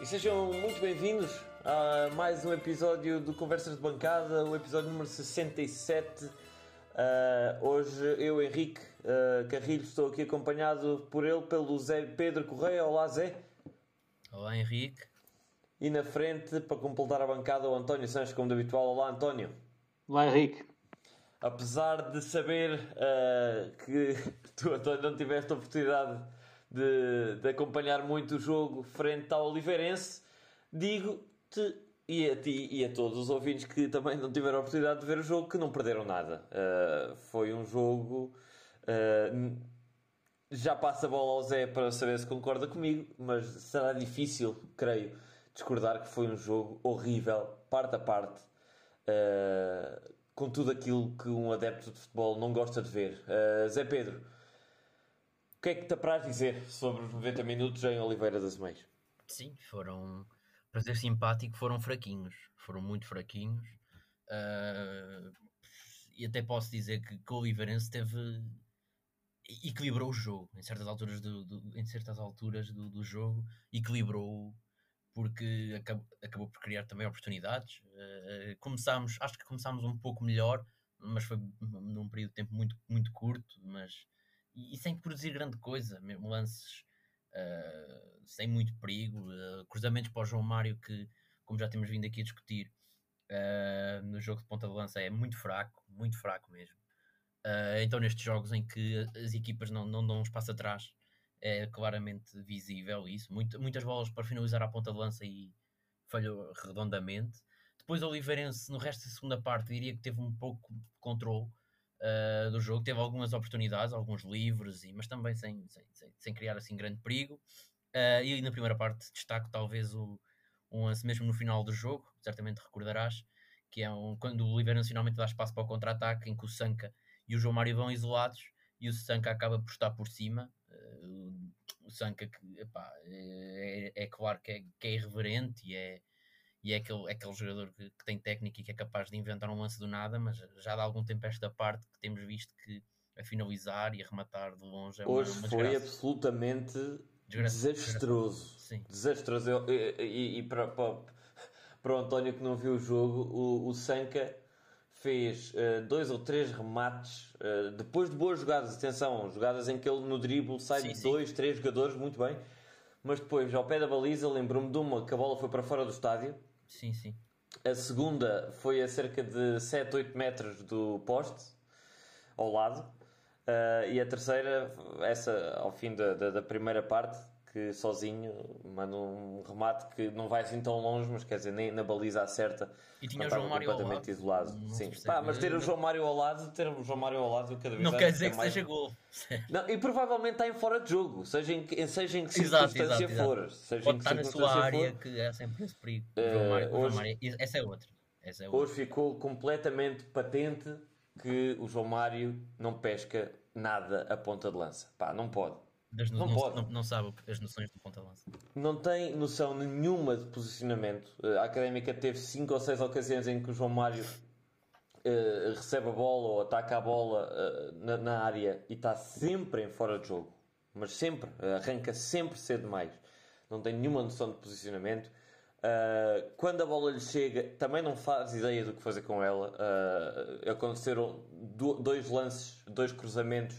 e sejam muito bem-vindos a mais um episódio do Conversas de Bancada, o episódio número 67. Uh, hoje eu, Henrique uh, Carrilho, estou aqui acompanhado por ele, pelo Zé Pedro Correia. Olá, Zé. Olá, Henrique. E na frente, para completar a bancada, o António Sanches, como de habitual. Olá, António. Olá, Henrique. Apesar de saber uh, que tu, António, não tiveste a oportunidade de, de acompanhar muito o jogo frente ao Oliveirense, digo-te e a ti e a todos os ouvintes que também não tiveram a oportunidade de ver o jogo que não perderam nada. Uh, foi um jogo. Uh, já passa a bola ao Zé para saber se concorda comigo, mas será difícil, creio, discordar que foi um jogo horrível, parte a parte, uh, com tudo aquilo que um adepto de futebol não gosta de ver. Zé Pedro, o que é que te apraz dizer sobre os 90 minutos em Oliveira das Meias? Sim, foram, para ser simpático, foram fraquinhos. Foram muito fraquinhos. Uh, e até posso dizer que, que o Oliveirense teve. equilibrou o jogo em certas alturas do, do em certas alturas do, do jogo, equilibrou porque acabou, acabou por criar também oportunidades. Uh, começámos, acho que começámos um pouco melhor, mas foi num período de tempo muito, muito curto, mas e, sem produzir grande coisa, mesmo lances uh, sem muito perigo, uh, cruzamentos para o João Mário que, como já temos vindo aqui a discutir, uh, no jogo de ponta de lança é muito fraco, muito fraco mesmo. então nestes jogos em que as equipas não, não dão um espaço atrás, é claramente visível isso. Muito, muitas bolas para finalizar a ponta de lança e falhou redondamente. Depois o Oliveirense, no resto da segunda parte, diria que teve um pouco de controle, uh, do jogo. Teve algumas oportunidades, alguns livres, e, mas também sem, sem, sem, criar assim grande perigo. Uh, e na primeira parte destaco talvez o, um lance mesmo no final do jogo, certamente recordarás, que é um, quando o Oliveira nacionalmente dá espaço para o contra-ataque, em que o Sanca e o João Mário vão isolados e o Sanca acaba por estar por cima. Uh, o Sanca que epá, é, é, claro que é, que é irreverente e é, e é aquele, é aquele jogador que, que, tem técnica e que é capaz de inventar um lance do nada, mas já dá algum tempo esta parte que temos visto que a finalizar e a rematar de longe é uma, Hoje uma foi absolutamente desastroso. Desastroso. desastroso. Eu, e, e para, para, para, o António que não viu o jogo, o, o Sanca fez uh, dois ou três remates uh, depois de boas jogadas. Atenção, jogadas em que ele no drible sai sim, de dois, sim. três jogadores, muito bem. Mas depois, ao pé da baliza, lembro-me de uma que a bola foi para fora do estádio Sim, sim. A segunda foi a cerca de 7, 8 metros do poste, ao lado. Uh, e a terceira, essa ao fim da, da, da primeira parte, que sozinho manda um remate que não vai assim tão longe, mas quer dizer, nem na baliza acerta. E tinha o João Mário completamente isolado. Não Sim. Pá, mas ter o João Mário ao lado, ter o João Mário ao lado cada vez Não quer dizer que mais... seja gol. Não, e provavelmente está em fora de jogo, seja em, seja em que circunstância exato, for. Exato. Seja Pode em que estar na sua área, for. que é sempre esse perigo. João Mário, hoje, João Mário, essa é outra. Essa é outra. Hoje ficou completamente patente que o João Mário não pesca nada a ponta de lança. Pá, não pode. Das não, não, pode. Não, não, sabe as noções do ponta-lança. Não tem noção nenhuma de posicionamento. A Académica teve 5 ou 6 ocasiões em que o João Mário uh, recebe a bola ou ataca a bola uh, na, na, área e está sempre em fora de jogo. Mas sempre. Arranca sempre cedo demais. Não tem nenhuma noção de posicionamento. Uh, quando a bola lhe chega, também não faz ideia do que fazer com ela. aconteceram do, dois lances, dois cruzamentos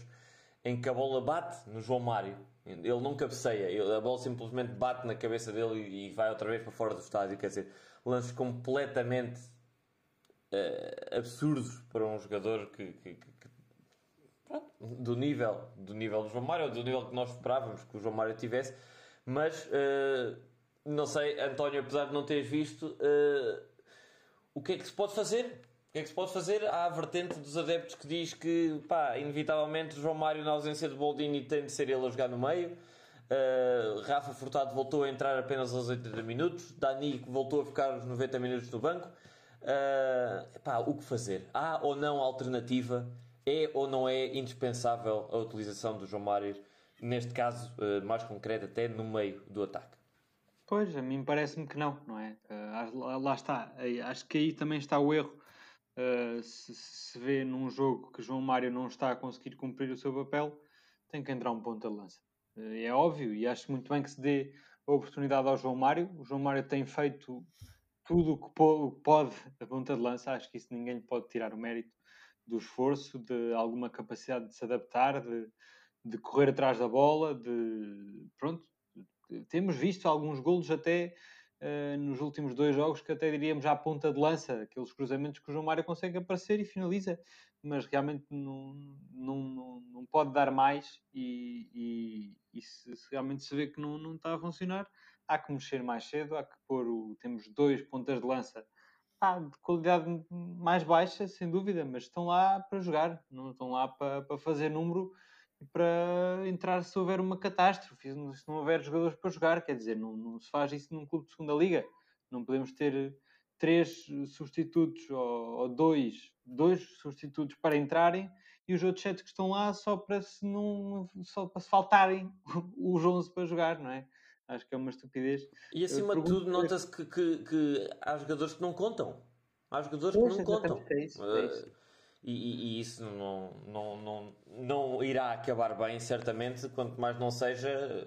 em que a bola bate no João Mário. Ele não cabeceia, a bola simplesmente bate na cabeça dele e vai outra vez para fora do estádio. Quer dizer, lances completamente uh, absurdos para um jogador que, que, que, que do nível do nível do João Mário, ou do nível que nós esperávamos que o João Mário tivesse. Mas uh, não sei, António, apesar de não teres visto, uh, o que é que se pode fazer? O que é que se pode fazer? Há a vertente dos adeptos que diz que, pá, inevitavelmente João Mário, na ausência de Boldini, tem de ser ele a jogar no meio. Uh, Rafa Furtado voltou a entrar apenas aos 80 minutos. Dani voltou a ficar os 90 minutos no banco. Uh, o que fazer? Há ou não alternativa? É ou não é indispensável a utilização do João Mário, neste caso uh, mais concreto, até no meio do ataque? Pois, a mim parece-me que não, não é? Uh, lá está. Acho que aí também está o erro uh, se, se vê num jogo que João Mário não está a conseguir cumprir o seu papel, tem que entrar um ponto de lança. Uh, é óbvio e acho muito bem que se dê a oportunidade ao João Mário. O João Mário tem feito tudo o que pode a ponta de lança, acho que isso ninguém lhe pode tirar o mérito do esforço, de alguma capacidade de se adaptar, de, de correr atrás da bola, de pronto. Temos visto alguns golos até uh, nos últimos dois jogos que até diríamos à ponta de lança, aqueles cruzamentos que o João Mário consegue aparecer e finaliza, mas realmente não, não, não, não pode dar mais e, e, e se, se, realmente se vê que não, não está a funcionar, há que mexer mais cedo, há que pôr o. Temos dois pontas de lança ah, de qualidade mais baixa, sem dúvida, mas estão lá para jogar, não estão lá para, para fazer número para entrar se houver uma catástrofe, se não houver jogadores para jogar, quer dizer, não, não se faz isso num clube de segunda liga, não podemos ter três substitutos ou, ou dois, dois substitutos para entrarem e os outros sete que estão lá só para se não só para se faltarem os 11 para jogar, não é? Acho que é uma estupidez. E acima de tudo, nota-se que, que, que, há jogadores que não contam. Há jogadores que não contam. É isso, é isso. Uh, e, e, isso não, não, não, não irá acabar bem, certamente, quanto mais não seja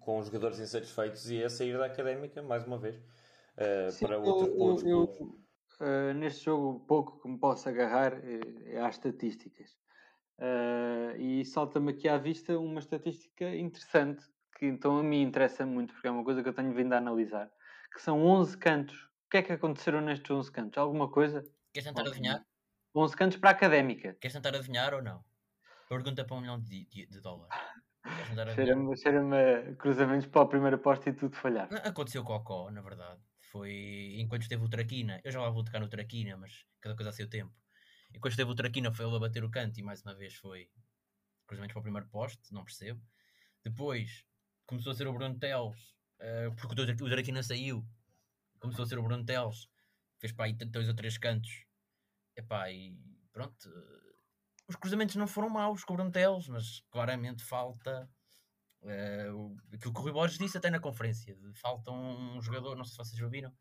com os jogadores insatisfeitos e a sair da académica, mais uma vez, uh, Sim, para outro ponto. Eu, uh, neste jogo, pouco que me posso agarrar é, é às estatísticas. Uh, e salta-me aqui à vista uma estatística interessante que então a mim interessa muito, porque é uma coisa que eu tenho vindo a analisar, que são 11 cantos. O que é que aconteceram nestes 11 cantos? Alguma coisa? Queres tentar adivinhar? 11 cantos para a académica. Queres tentar adivinhar ou não? Pergunta para um milhão de, de, de dólares. Cheira-me cheira cruzamentos para a primeira aposta e tudo falhar. Aconteceu com o Cocó, na verdade. Foi enquanto esteve o Traquina. Eu já lá vou tocar no Traquina, mas cada coisa a seu tempo. Enquanto esteve o Traquina, foi ele a bater o canto e mais uma vez foi cruzamentos para o primeiro poste. Não percebo. Depois começou a ser o Bruno Teles, uh, porque o Draquina saiu, começou a ser o Bruno Teles, fez para aí dois ou três cantos, Epá, e pronto, os cruzamentos não foram maus com o Bruno Teles, mas claramente falta uh, aquilo que o Rui Borges disse até na conferência, falta um jogador, não sei se vocês ouviram,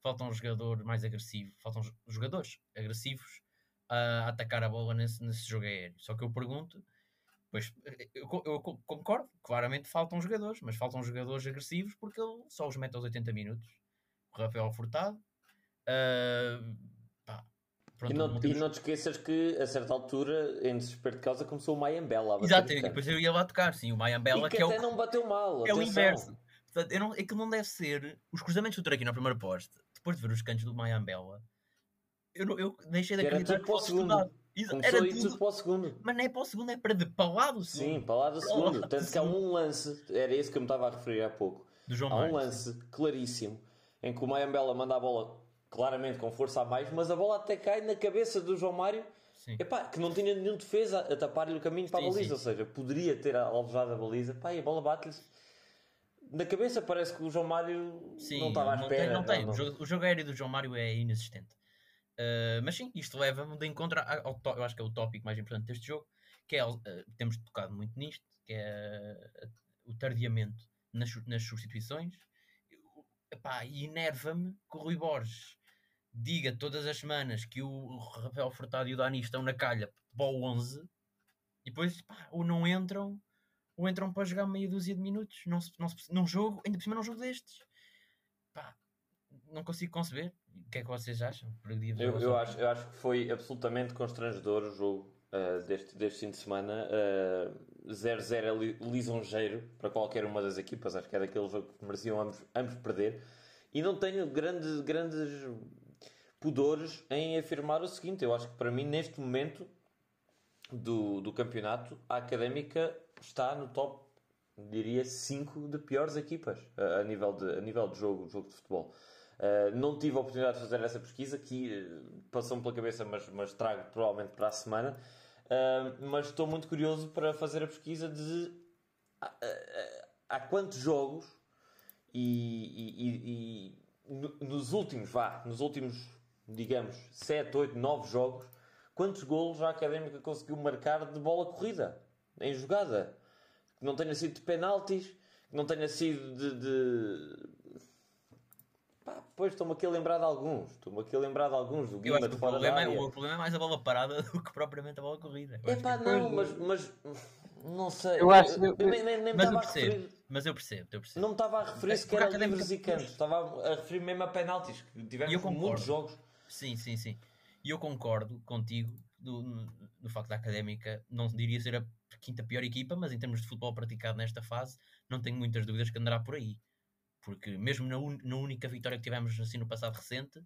falta um jogador mais agressivo, faltam jogadores agressivos a atacar a bola nesse, nesse jogo aéreo. Só que eu pergunto Pois eu, eu, concordo, claramente faltam jogadores, mas faltam jogadores agressivos porque ele só os mete aos 80 minutos. O Rafael Furtado. Uh, pronto, e, não, não temos... e, não, te esqueças que a certa altura, em desespero de causa, começou o Mayambela a bater. Exato, e depois eu ia lá tocar, sim, o Mayambela que, que é até o, não bateu mal. É atenção. o inverso. Portanto, eu não, é que não deve ser os cruzamentos do aqui na primeira poste, depois de ver os cantos do Mayambela, eu, eu deixei de acreditar que fosse segundo. Estudado. Era tudo, tudo para o segundo. Mas não é para o segundo, é para de para lá do segundo. Sim, para lá do segundo. Tanto que há um lance, era esse que eu me estava a referir há pouco. Do João há um lance claríssimo em que o Mayambela manda a bola claramente com força a mais, mas a bola até cai na cabeça do João Mário. Epá, que não tinha nenhum defesa a tapar-lhe o caminho para sim, a baliza, sim. ou seja, poderia ter alvejado a baliza, pá, e a bola bate-lhe na cabeça. Parece que o João Mário sim, não estava à espera. Não tem, não, tem. Não. O, jogo, o jogo aéreo do João Mário é inexistente. Uh, mas sim, isto leva-me de encontro ao, ao, eu acho que é o tópico mais importante deste jogo, que é, uh, temos tocado muito nisto, que é uh, o tardiamento nas, nas substituições. Epá, e enerva-me que o Rui Borges diga todas as semanas que o Rafael Furtado e o Dani estão na calha para o 11 e depois pá, ou não entram ou entram para jogar meia dúzia de minutos não se, num jogo, ainda por cima num jogo destes. Pá, não consigo conceber. O que é que vocês acham? Eu, eu, acho, eu acho que foi absolutamente constrangedor o jogo uh, deste, deste fim de semana. 0-0 uh, é lisonjeiro para qualquer uma das equipas. Acho que era aquele jogo que mereciam ambos, ambos perder. E não tenho grandes, grandes pudores em afirmar o seguinte: eu acho que para mim, neste momento do, do campeonato, a académica está no top, diria, 5 de piores equipas a, a, nível, de, a nível de jogo, jogo de futebol. Uh, não tive a oportunidade de fazer essa pesquisa, que uh, passou-me pela cabeça, mas, mas, trago provavelmente para a semana. Uh, mas estou muito curioso para fazer a pesquisa de há quantos jogos e, e, e no, nos últimos, vá, nos últimos, digamos, 7, 8, 9 jogos, quantos golos a Académica conseguiu marcar de bola corrida, em jogada. Que não tenha sido de penaltis, que não tenha sido de, de Pá, pois estou-me aqui a lembrar de alguns. Estou-me aqui a lembrar de alguns. Do Guima de fora problema, é, o problema é mais a bola parada do que propriamente a bola corrida. É pá, não, mas, mas Não sei. Eu acho- eu, eu nem, nem, nem me Mas estava eu a percebo, referir. mas eu percebo, eu percebo. Não me estava a referir É, sequer a livros e cantos. Estava a referir mesmo a penaltis. que Tivemos muitos jogos. Sim, sim, sim. E eu concordo contigo no, no, no facto da Académica não diria ser a quinta pior equipa, mas em termos de futebol praticado nesta fase, não tenho muitas dúvidas que andará por aí. Porque mesmo na, un- na única vitória que tivemos assim no passado recente,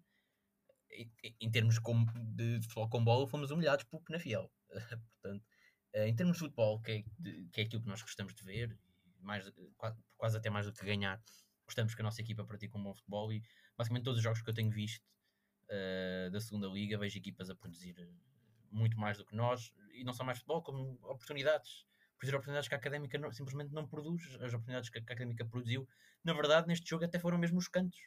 em, em termos com, de futebol com bola, fomos humilhados pelo Penafiel. Portanto, eh, em termos de futebol, que é, de- que é aquilo que nós gostamos de ver, mais, quase, quase até mais do que ganhar, gostamos que a nossa equipa pratique um bom futebol e basicamente todos os jogos que eu tenho visto eh, da segunda liga, vejo equipas a produzir muito mais do que nós, e não só mais futebol, como oportunidades. Produzir oportunidades que a Académica não- simplesmente não produz, as oportunidades que a Académica produziu, na verdade, neste jogo até foram mesmo os cantos.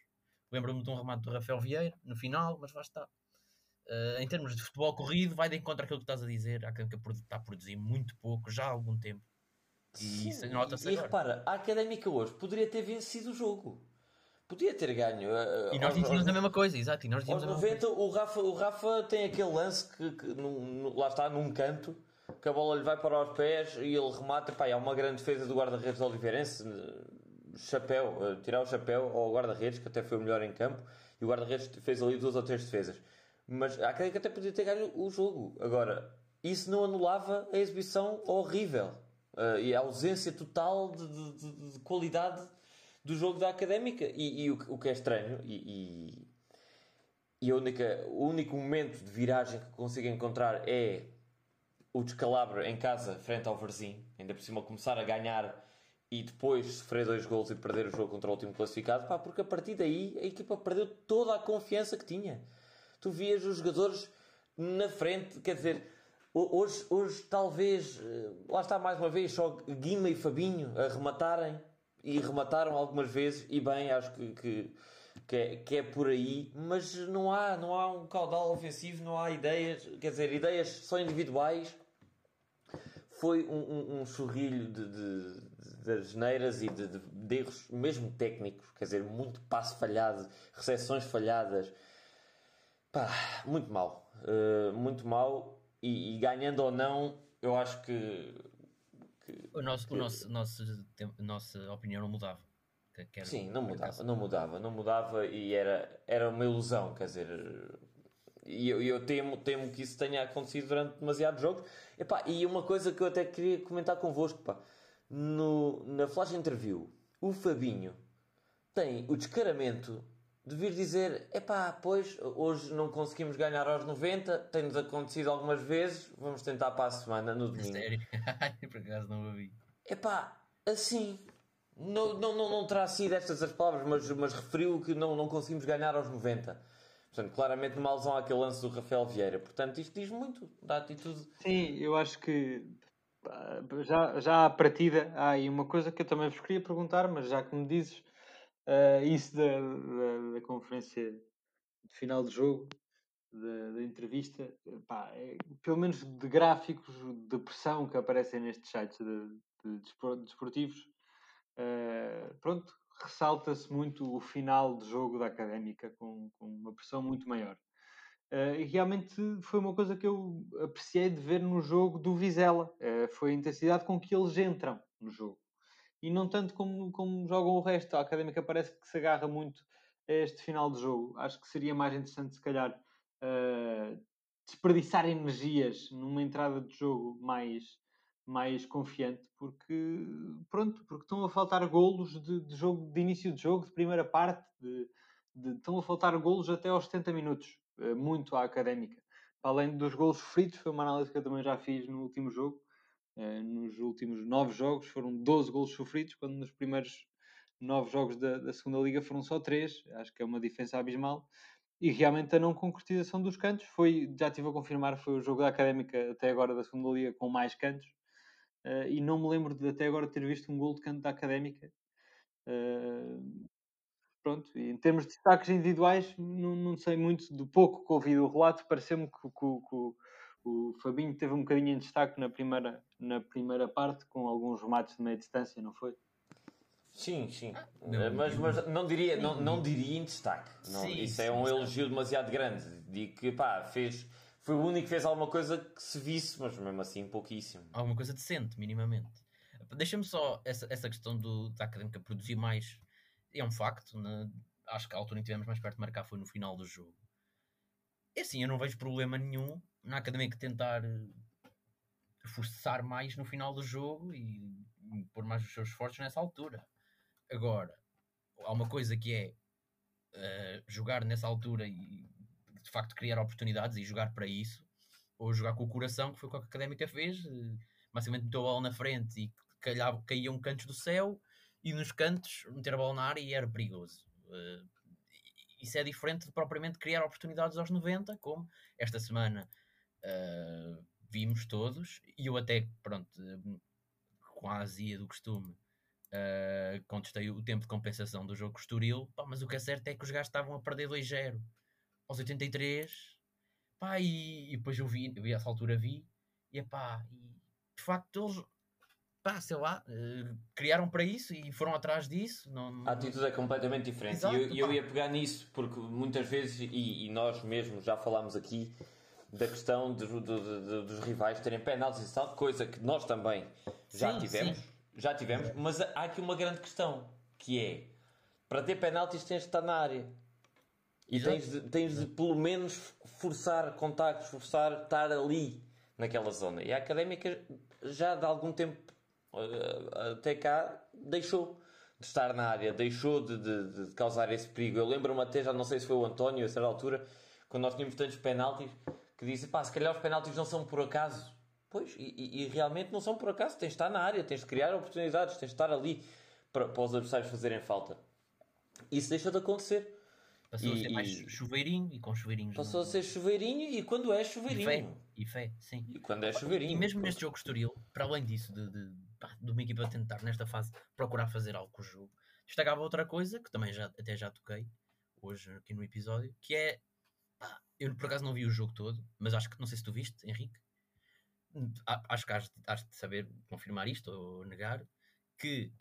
Lembro-me de um remate do Rafael Vieira, no final, mas lá está. Eh, em termos de futebol corrido, vai de encontro àquilo que estás a dizer. A Académica está a produzir muito pouco, já há algum tempo. E Sim, e, e repara, a Académica hoje poderia ter vencido o jogo. Podia ter ganho. eh, E nós dizíamos aos- a mesma coisa, exato. E nós Aos dizíamos a mesma coisa. 90, o Rafa, o Rafa tem aquele lance que, que num- lá está, num canto, que a bola lhe vai para os pés e ele remata. Pá, há uma grande defesa do guarda-redes Oliveirense. eh, Chapéu, eh, tirar o chapéu ao guarda-redes, que até foi o melhor em campo, e o guarda-redes fez ali duas ou três defesas. Mas a Académica até podia ter ganho o jogo. Agora, isso não anulava a exibição horrível eh, e a ausência total de, de- de- de qualidade do jogo da Académica. E, e o, que- o que é estranho, e- e e a única, o único momento de viragem que consigo encontrar é o descalabro em casa, frente ao Varzim. Ainda por cima começar a ganhar e depois sofrer dois gols e perder o jogo contra o último classificado. Pá, porque a partir daí a equipa perdeu toda a confiança que tinha. Tu vias os jogadores na frente, quer dizer, ho- hoje, hoje talvez, eh, lá está mais uma vez, só Guima e Fabinho a rematarem e remataram algumas vezes e bem, acho que, que, que, é, que é por aí, mas não há, não há um caudal ofensivo, não há ideias, quer dizer, ideias só individuais. Foi um, um, um churrilho de, de, de, de asneiras e de, de, de erros, mesmo técnicos, quer dizer, muito passe falhado, recepções falhadas. Pá, muito mal. Uh, muito mal. E, e ganhando ou não, eu acho que. Que- O nosso, que- o nosso, nosso, nossa opinião não mudava. Sim, não mudava, não mudava, não mudava e era, era uma ilusão, quer dizer. E eu, eu temo, temo que isso tenha acontecido durante demasiados jogos. Epá, e uma coisa que eu até queria comentar convosco, pá. No, na flash interview, o Fabinho tem o descaramento de vir dizer: epá, pois, hoje não conseguimos ganhar aos 90, tem-nos acontecido algumas vezes, vamos tentar para a semana, no domingo. Sério? por acaso não ouvi. Epá, assim. Não, não, não, não terá sido estas as palavras, mas, mas referiu que não, não conseguimos ganhar aos 90. Portanto, claramente numa alusão àquele lance do Rafael Vieira. Portanto, isto diz muito da atitude. Sim, eu acho que já, já à partida há aí uma coisa que eu também vos queria perguntar, mas já que me dizes eh, isso da, da, da conferência de final de jogo, da, da entrevista, pá, é, pelo menos de gráficos de pressão que aparecem nestes sites de, de despor- desportivos, eh, pronto, ressalta-se muito o final de jogo da académica com, com uma pressão muito maior. Eh, e realmente foi uma coisa que eu apreciei de ver no jogo do Vizela. Eh, foi a intensidade com que eles entram no jogo. E não tanto como, como jogam o resto. A Académica parece que se agarra muito a este final de jogo. Acho que seria mais interessante, se calhar, eh, desperdiçar energias numa entrada de jogo mais, mais confiante, porque, pronto, porque estão a faltar golos de, de jogo, de início de jogo, de primeira parte, de, de- estão a faltar golos até aos 70 minutos, eh, muito à académica. Para além dos golos sofridos, foi uma análise que eu também já fiz no último jogo. Eh, nos últimos nove jogos foram 12 golos sofridos, quando nos primeiros nove jogos da, da segunda liga foram só três. Acho que é uma diferença abismal. E realmente a não concretização dos cantos foi, já estive a confirmar, foi o jogo da académica até agora da segunda liga com mais cantos. Eh, e não me lembro de até agora ter visto um gol de canto da académica. Eh, pronto, e em termos de destaques individuais, não, não sei muito do pouco que ouvi do relato, pareceu-me que, que- que o- Fabinho teve um bocadinho em destaque na primeira, na primeira parte, com alguns remates de meia distância, não foi? Sim, sim. Não, Eh, mas, mas não, diria, não, não diria em destaque. Não, Sim, isso é sim, um sim. elogio demasiado grande. Digo que pá, fez, foi o único que fez alguma coisa que se visse, mas mesmo assim pouquíssimo. Alguma coisa decente, minimamente. Deixa-me só essa, essa questão do, da académica produzir mais. É um facto, né? acho que a altura em que estivemos mais perto de marcar foi no final do jogo. É assim, eu não vejo problema nenhum na académica tentar eh, forçar mais no final do jogo e pôr mais os seus esforços nessa altura. Agora, há uma coisa que é uh, jogar nessa altura e de facto criar oportunidades e jogar para isso, ou jogar com o coração, que foi o que a Académica fez, uh, basicamente meteu a bola na frente e calhava, caíam cantos do céu e nos cantos meter a bola na área e era perigoso. Uh, isso é diferente de propriamente criar oportunidades aos 90, como esta semana uh, vimos todos, e eu até, pronto, azia do costume, uh, contestei o tempo de compensação do jogo Estoril, pá, mas o que é certo é que os gajos estavam a perder 2-0 aos 83, pá, e, e, depois eu vi, eu vi essa altura vi, e pá, e de facto eles, pá, sei lá, uh, criaram para isso e foram atrás disso. Não, A atitude é completamente diferente. Exato, e eu, eu ia pegar nisso, porque muitas vezes, e, e nós mesmos já falámos aqui, da questão de- de- de- dos rivais terem penaltis e tal, coisa que nós também já Sim, tivemos, sim. já tivemos, mas há aqui uma grande questão, que é, para ter penaltis tens de estar na área. E Exato. tens de, tens de pelo menos forçar contactos, forçar estar ali, naquela zona. E a Académica já de algum tempo eh, até cá deixou de estar na área, deixou de, de- de causar esse perigo. Eu lembro-me até, já não sei se foi o António, a certa altura, quando nós tínhamos tantos penaltis, que disse, pá, se calhar os penaltis não são por acaso. Pois, e, e- realmente não são por acaso, tens de estar na área, tens de criar oportunidades, tens de estar ali para, para os adversários fazerem falta. Isso deixou de acontecer. Passou a E- ser mais chuveirinho e com chuveirinhos. Passou a não- ser chuveirinho e quando é E fé, chuveirinho. e fé, sim. E quando é chuveirinho. E mesmo neste jogo Estoril, para além disso, de, de, pá, de uma equipa tentar nesta fase procurar fazer algo com o jogo, destacava outra coisa que também já, até já toquei hoje aqui no episódio, que é pá, eu por acaso não vi o jogo todo, mas acho que não sei se tu viste, Henrique. Acho que has, has de saber confirmar isto ou negar que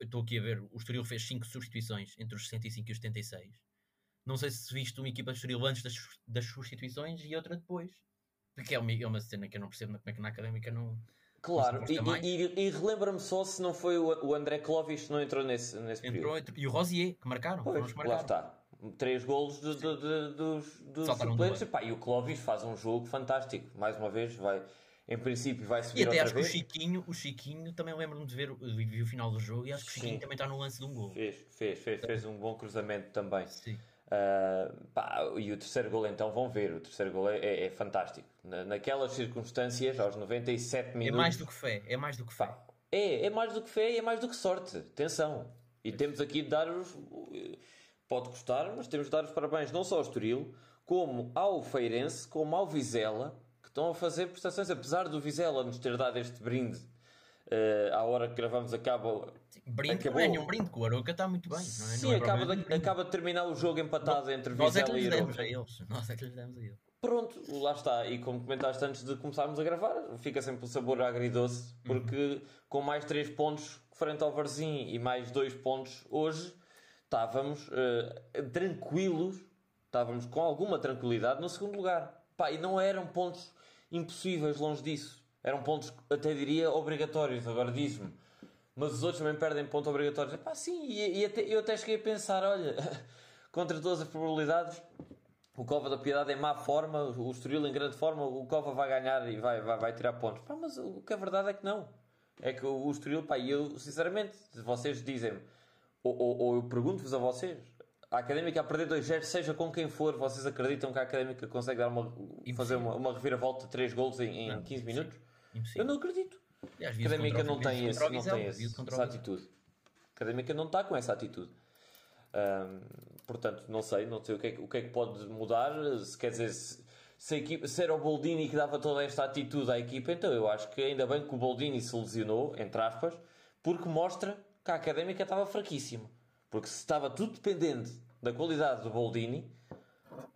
eu estou aqui a ver, o Estoril fez 5 substituições entre os 65 e os 76. Não sei se viste uma equipa de Estoril antes das, das substituições e outra depois. Porque é uma, é uma cena que eu não percebo como é que na académica não. Claro, e, e, e- e relembra-me só se não foi o, André Clovis que não entrou nesse, nesse Entrou, período. entrou- e o Rosier, que marcaram. Pois, que lá marcaram. está. Três golos de- de- de- dos, dos do suplentes. banco. E, pá, e o Clovis faz um jogo fantástico. Mais uma vez, vai, em princípio, vai E subir até outra acho que o vez. Chiquinho, o Chiquinho também lembro-me de ver, o- vi o final do jogo e acho que o Chiquinho Sim. também está no lance de um gol. Fez, fez, fez, fez um bom cruzamento também. Sim. Ah, pá, e o terceiro gol, então, vão ver. O terceiro gol é, é- é fantástico. Na- naquelas circunstâncias, aos 97 É minutos. mais do que fé, é mais do que fé. Pá, é, é mais do que fé e é mais do que sorte. Atenção. E temos aqui de dar os. Pode custar, mas temos de dar os parabéns não só ao Estoril, como ao Feirense, como ao Vizela, que estão a fazer prestações. Apesar do Vizela nos ter dado este brinde eh, à hora que gravamos, acaba. Brinde, Acabou. não é nenhum brinde, que o Aroca está muito bem. Não é, Sim, não é acaba de, um acaba de terminar o jogo empatado entre Nós é que Vizela lhes e demos Aroca. a eles. Nós é que lhes demos a eles. Pronto, lá está. E como comentaste antes de começarmos a gravar, fica sempre o sabor agridoce, porque com mais 3 pontos frente ao Varzim e mais 2 pontos hoje, estávamos eh, tranquilos, estávamos com alguma tranquilidade no segundo lugar. Pá, e não eram pontos impossíveis, longe disso. Eram pontos, até diria, obrigatórios. Agora diz-me, mas os outros também perdem ponto obrigatório. Pá, sim, e, e até- eu até cheguei a pensar, olha, contra todas as probabilidades, o Cova da Piedade em má forma, o Estoril em grande forma, o Cova vai ganhar e vai, vai, vai tirar pontos. Pá, mas o que é verdade é que não. É que o Estoril, pá, e eu, sinceramente, vocês dizem-me, ou, ou, ou eu pergunto-vos a vocês, a Académica a perder 2-0, seja com quem for, vocês acreditam que a Académica consegue dar uma, fazer uma, uma reviravolta de 3 golos em, em Não, 15 sim. Minutos? Eu Impossível. não acredito. Aliás, Académica não tem, esse, não esse, essa atitude. A Académica não está com essa atitude. Portanto, não sei, não sei o que, é, que- o que é que pode mudar. Se quer dizer, se, se, a equipa, se era o Boldini que dava toda esta atitude à equipa, então eu acho que ainda bem que o Boldini se lesionou, entre aspas, porque mostra que a Académica estava fraquíssima. Porque se estava tudo dependente da qualidade do Boldini,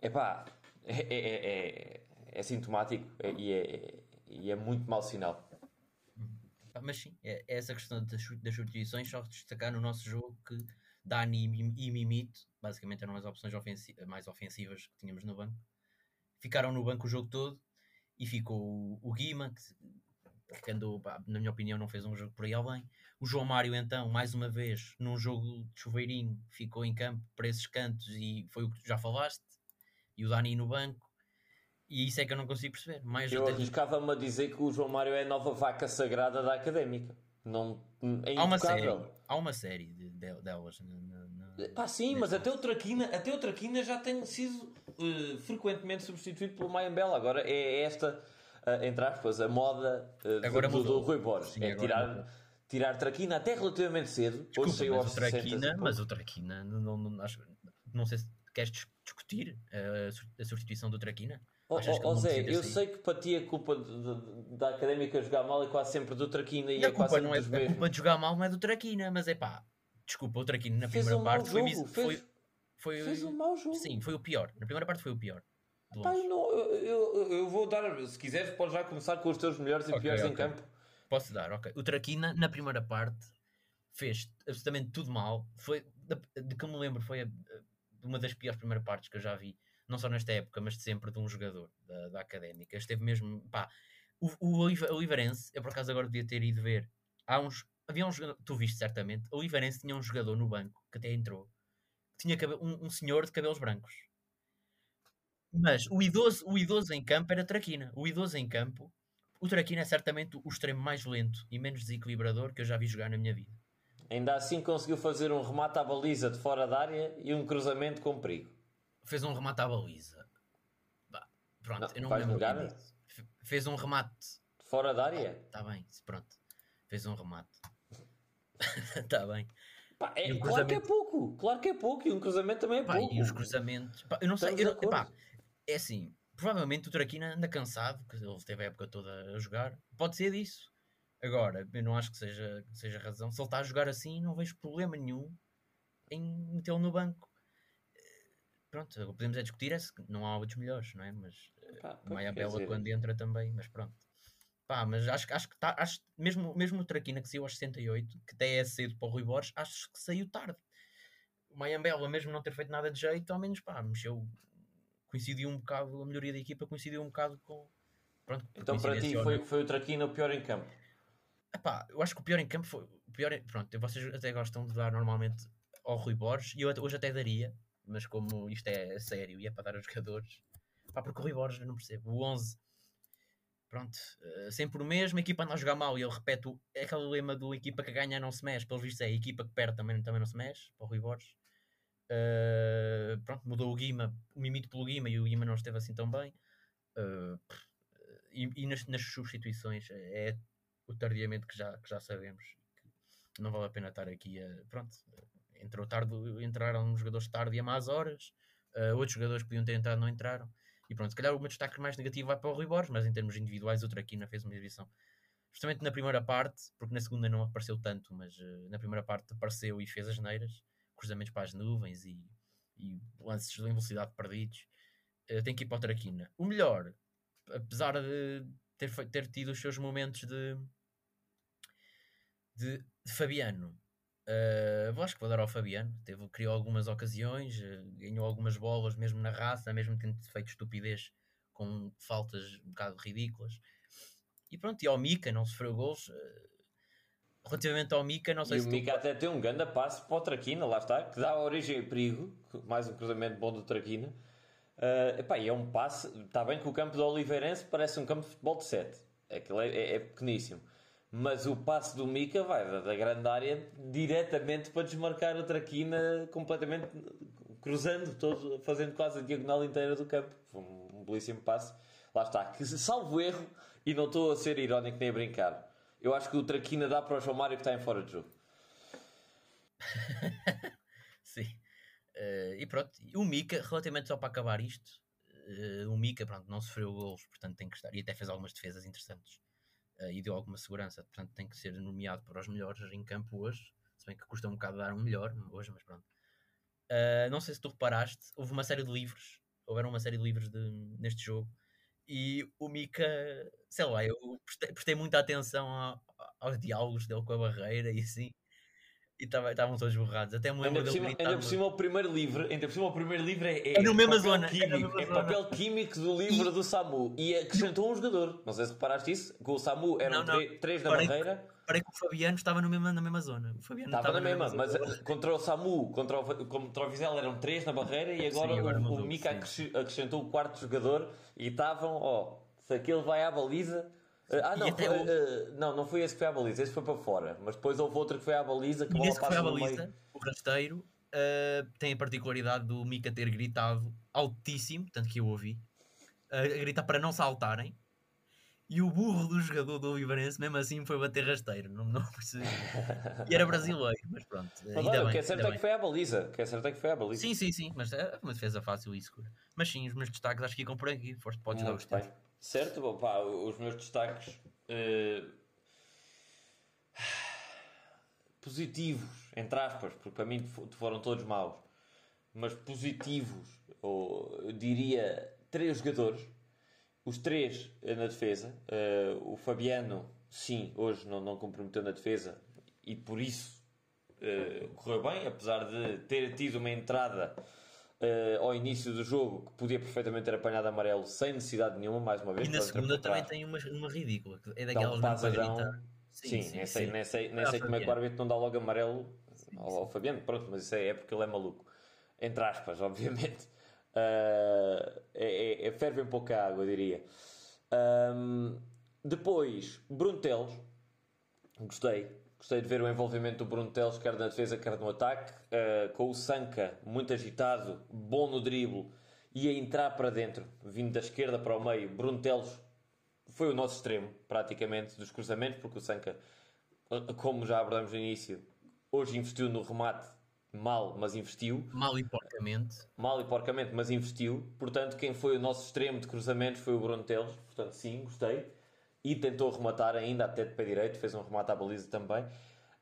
epá, é, é, é, é, é sintomático é- e é, e é muito mau sinal. Pá, Mas sim, é, é essa questão das, substituições, só destacar no nosso jogo que Dani e Mim- Mimito, basicamente eram as opções mais ofensivas que tínhamos no banco, ficaram no banco o jogo todo e ficou o, Guima, que, que andou, na minha opinião, não fez um jogo por aí além. O João Mário, então, mais uma vez, num jogo de chuveirinho, ficou em campo para esses cantos e foi o que tu já falaste. E o Dani no banco. E isso é que eu não consigo perceber. Mais Eu arriscava-me a dizer que o João Mário é a nova vaca sagrada da académica. Não, é há uma série, há uma série de, de- delas. na- Pá, sim, mas até o Traquina, até o Traquina já tem sido eh, frequentemente substituído pelo Mayambela. Agora é esta, eh, entre aspas, a moda eh, Agora do, do mudou. Rui Borges. Sim, é tirar, mudou. tirar Traquina até relativamente cedo. Desculpa, Hoje saiu mas aos o 60 Traquina, mas o Traquina, não, não, não, não sei se queres dis- discutir a substituição do Traquina. Ele não Zé, eu sei que para ti a culpa de- de- da académica jogar mal é quase sempre do Traquina e, E a é quase não é a culpa de jogar mal não é do Traquina, mas é pá, desculpa, o Traquina na Fez primeira um mau parte foi, jogo, foi, fez- foi, Fez um mau jogo. sim, foi o pior. Na primeira parte foi o pior. de eu, não- eu- eu- eu vou dar, se quiseres, podes já começar com os teus melhores e Ok, piores em ok. campo. Posso dar, ok. O Traquina, na primeira parte, fez absolutamente tudo mal. Foi, da- de que eu me lembro, foi a- uma das piores primeiras partes que eu já vi, não só nesta época, mas de sempre, de um jogador da, da académica. Esteve mesmo, pá, o, o Oliveirense, eu por acaso agora devia ter ido ver. Há uns, havia um jogador, tu viste certamente, o Oliveirense tinha um jogador no banco, que até entrou, que tinha um, um senhor de cabelos brancos. Mas o idoso, o idoso em campo era Traquina. O idoso em campo o Traquina é certamente o extremo mais lento e menos desequilibrador que eu já vi jogar na minha vida. Ainda assim conseguiu fazer um remate à baliza de fora da área e um cruzamento com perigo. Fez um remate à baliza. Bah, pronto, Não, eu não me lembro. Fe- Fez um remate. Fora da área? Está bem, pronto. Fez um remate. Está bem. Pá, é, um claro que é pouco. Claro que é pouco. E um cruzamento também é Pá, pouco. e os cruzamentos. Pá, eu não sei. Estamos eu não- acordo. epá, é assim. Provavelmente o Traquina anda cansado, que ele teve a época toda a jogar. Pode ser disso. Agora, eu não acho que seja, que seja razão. Se ele está a jogar assim, não vejo problema nenhum em metê-lo no banco. Eh, Pronto, o que podemos é discutir é se não há outros melhores, não é? Mas Pá, o pois, Maia Bela dizer, quando entra também, mas pronto. Pá, mas acho, que- acho que tá, acho, mesmo, mesmo o Traquina que saiu aos 68, que até é cedo para o Rui Borges, acho que saiu tarde. O Mayambela, mesmo não ter feito nada de jeito, ao menos pá, mexeu, coincidiu um bocado, a melhoria da equipa coincidiu um bocado com. Pronto, Então para ti foi, foi o Traquina o pior em campo. Epá, eu acho que o pior em campo foi. O pior em- pronto, vocês até gostam de dar normalmente ao Rui Borges, e eu hoje até daria, mas como isto é sério e é para dar aos jogadores, pá, porque o Rui Borges eu não percebo. O 11, pronto, eh, sempre o mesmo, a equipa anda a jogar mal e ele repete o, é aquele lema do equipa que ganha não se mexe, pelo visto é a equipa que perde também, também não se mexe, para o Rui Borges. Eh, pronto, mudou o Guima, o Mimito pelo Guima e o Guima não esteve assim tão bem. Eh, e e nas, nas substituições é o tardiamente que já, que já sabemos que não vale a pena estar aqui a. Pronto, entrou tarde, entraram jogadores tarde e a más horas, eh, outros jogadores que podiam ter entrado não entraram. E pronto, se calhar o meu destaque mais negativo vai para o Rui Borges, mas em termos individuais, o Traquina fez uma exibição. Justamente na primeira parte, porque na segunda não apareceu tanto, mas eh, na primeira parte apareceu e fez as neiras, cruzamentos para as nuvens e, e lances em velocidade perdidos. Eh, tem que ir para o Traquina. O melhor, apesar de ter, ter tido os seus momentos de, de, de Fabiano, eu acho que vou dar ao Fabiano. Teve, criou algumas ocasiões, eh, ganhou algumas bolas, mesmo na raça, mesmo tendo feito estupidez com faltas um bocado ridículas. E pronto, e ao Mika não sofreu gols. eh, relativamente ao Mika, não sei E se o tu- Mica até tem um grande passo para o Traquina, lá está, que dá origem a perigo. Mais um cruzamento bom do Traquina. Ah, epá, e é um passe. Está bem que o campo do Oliveirense parece um campo de futebol de 7. Aquilo é, é- é pequeníssimo. Mas o passe do Mica vai da, da grande área diretamente para desmarcar o Traquina completamente cruzando, todo, fazendo quase a diagonal inteira do campo. Foi um, um belíssimo passe. Lá está, que salvo erro, e não estou a ser irónico nem a brincar. Eu acho que o Traquina dá para o João Mário que está em fora de jogo. Sim. Eh, e pronto, o Mika, relativamente só para acabar isto, eh, o Mika pronto, não sofreu golos, portanto tem que estar, e até fez algumas defesas interessantes eh, e deu alguma segurança, portanto tem que ser nomeado para os melhores em campo hoje, se bem que custa um bocado dar um melhor hoje, mas pronto. Eh, não sei se tu reparaste, houve uma série de livros, houveram uma série de livros de- neste jogo, e o Mika, sei lá, eu prestei, prestei muita atenção a- aos diálogos dele com a barreira e assim. E estavam todos borrados. Até me lembro Ainda por, cima, ainda por cima o primeiro livro, ainda por cima o primeiro livro é, é, É na mesma papel zona, é químico, é zona. papel químico do livro do Samu e acrescentou um jogador. Não sei se reparaste isso, que o Samu eram Não, não. três na Parei- barreira, Parei que o Fabiano estava no mesmo, na mesma zona. O Fabiano estava na mesma, mas zona. contra o Samu, contra o, contra o Vizela eram três na barreira e agora, Sim, agora o, mudou, o Mika sim. acrescentou o quarto jogador e estavam, ó, se aquele vai à baliza. Eh, Ah, não, foi, o- eh, não, não foi esse que foi à baliza, esse foi para fora. Mas depois houve outro que foi à baliza que E bola nesse que foi à baliza, o rasteiro ah, tem a particularidade do Mika ter gritado altíssimo, tanto que eu ouvi, a gritar para não saltarem. E o burro do jogador do Ivarense, mesmo assim, foi bater rasteiro. Não, não percebi. E era brasileiro, mas pronto. Mas ainda olha, o bem, que é certo é que foi à baliza. O que é certo é que foi à baliza. Sim, sim, sim, mas é uma defesa fácil e segura. Mas sim, os meus destaques acho que ficam por aqui. Forte, podes dar os Muito bem. teus. Certo, os meus destaques eh, positivos, entre aspas, porque para mim fo- foram todos maus, mas positivos, ou eu diria três jogadores, os três na defesa. Eh, o Fabiano, sim, hoje não, não comprometeu na defesa e por isso eh, correu bem, apesar de ter tido uma entrada eh, ao início do jogo que podia perfeitamente ter apanhado amarelo sem necessidade nenhuma, mais uma vez. E na segunda também tem uma, uma ridícula. É Dá daquelas um mesmo para pasadão. gritar. Sim, nem sei, nem sei, nem Ah, sei como é que o árbitro não dá logo amarelo ao, ao Fabiano. Pronto, mas isso é, é porque ele é maluco. Entre aspas, obviamente. Ah, é, é, é- ferve um pouco a água, eu diria. Ahm, depois, Bruno Teles. Gostei. Gostei de ver o envolvimento do Bruno Teles, quer na defesa, quer no ataque. Ah, com o Sanca muito agitado, bom no drible e a entrar para dentro, vindo da esquerda para o meio. Bruno Teles foi o nosso extremo, praticamente, dos cruzamentos, porque o Sanca, como já abordamos no início, hoje investiu no remate mal, mas investiu. Mal e porcamente. Mal e porcamente, mas investiu. Portanto, quem foi o nosso extremo de cruzamentos foi o Bruno Teles. Portanto, sim, gostei. E tentou rematar ainda até de pé direito, fez um remate à baliza também.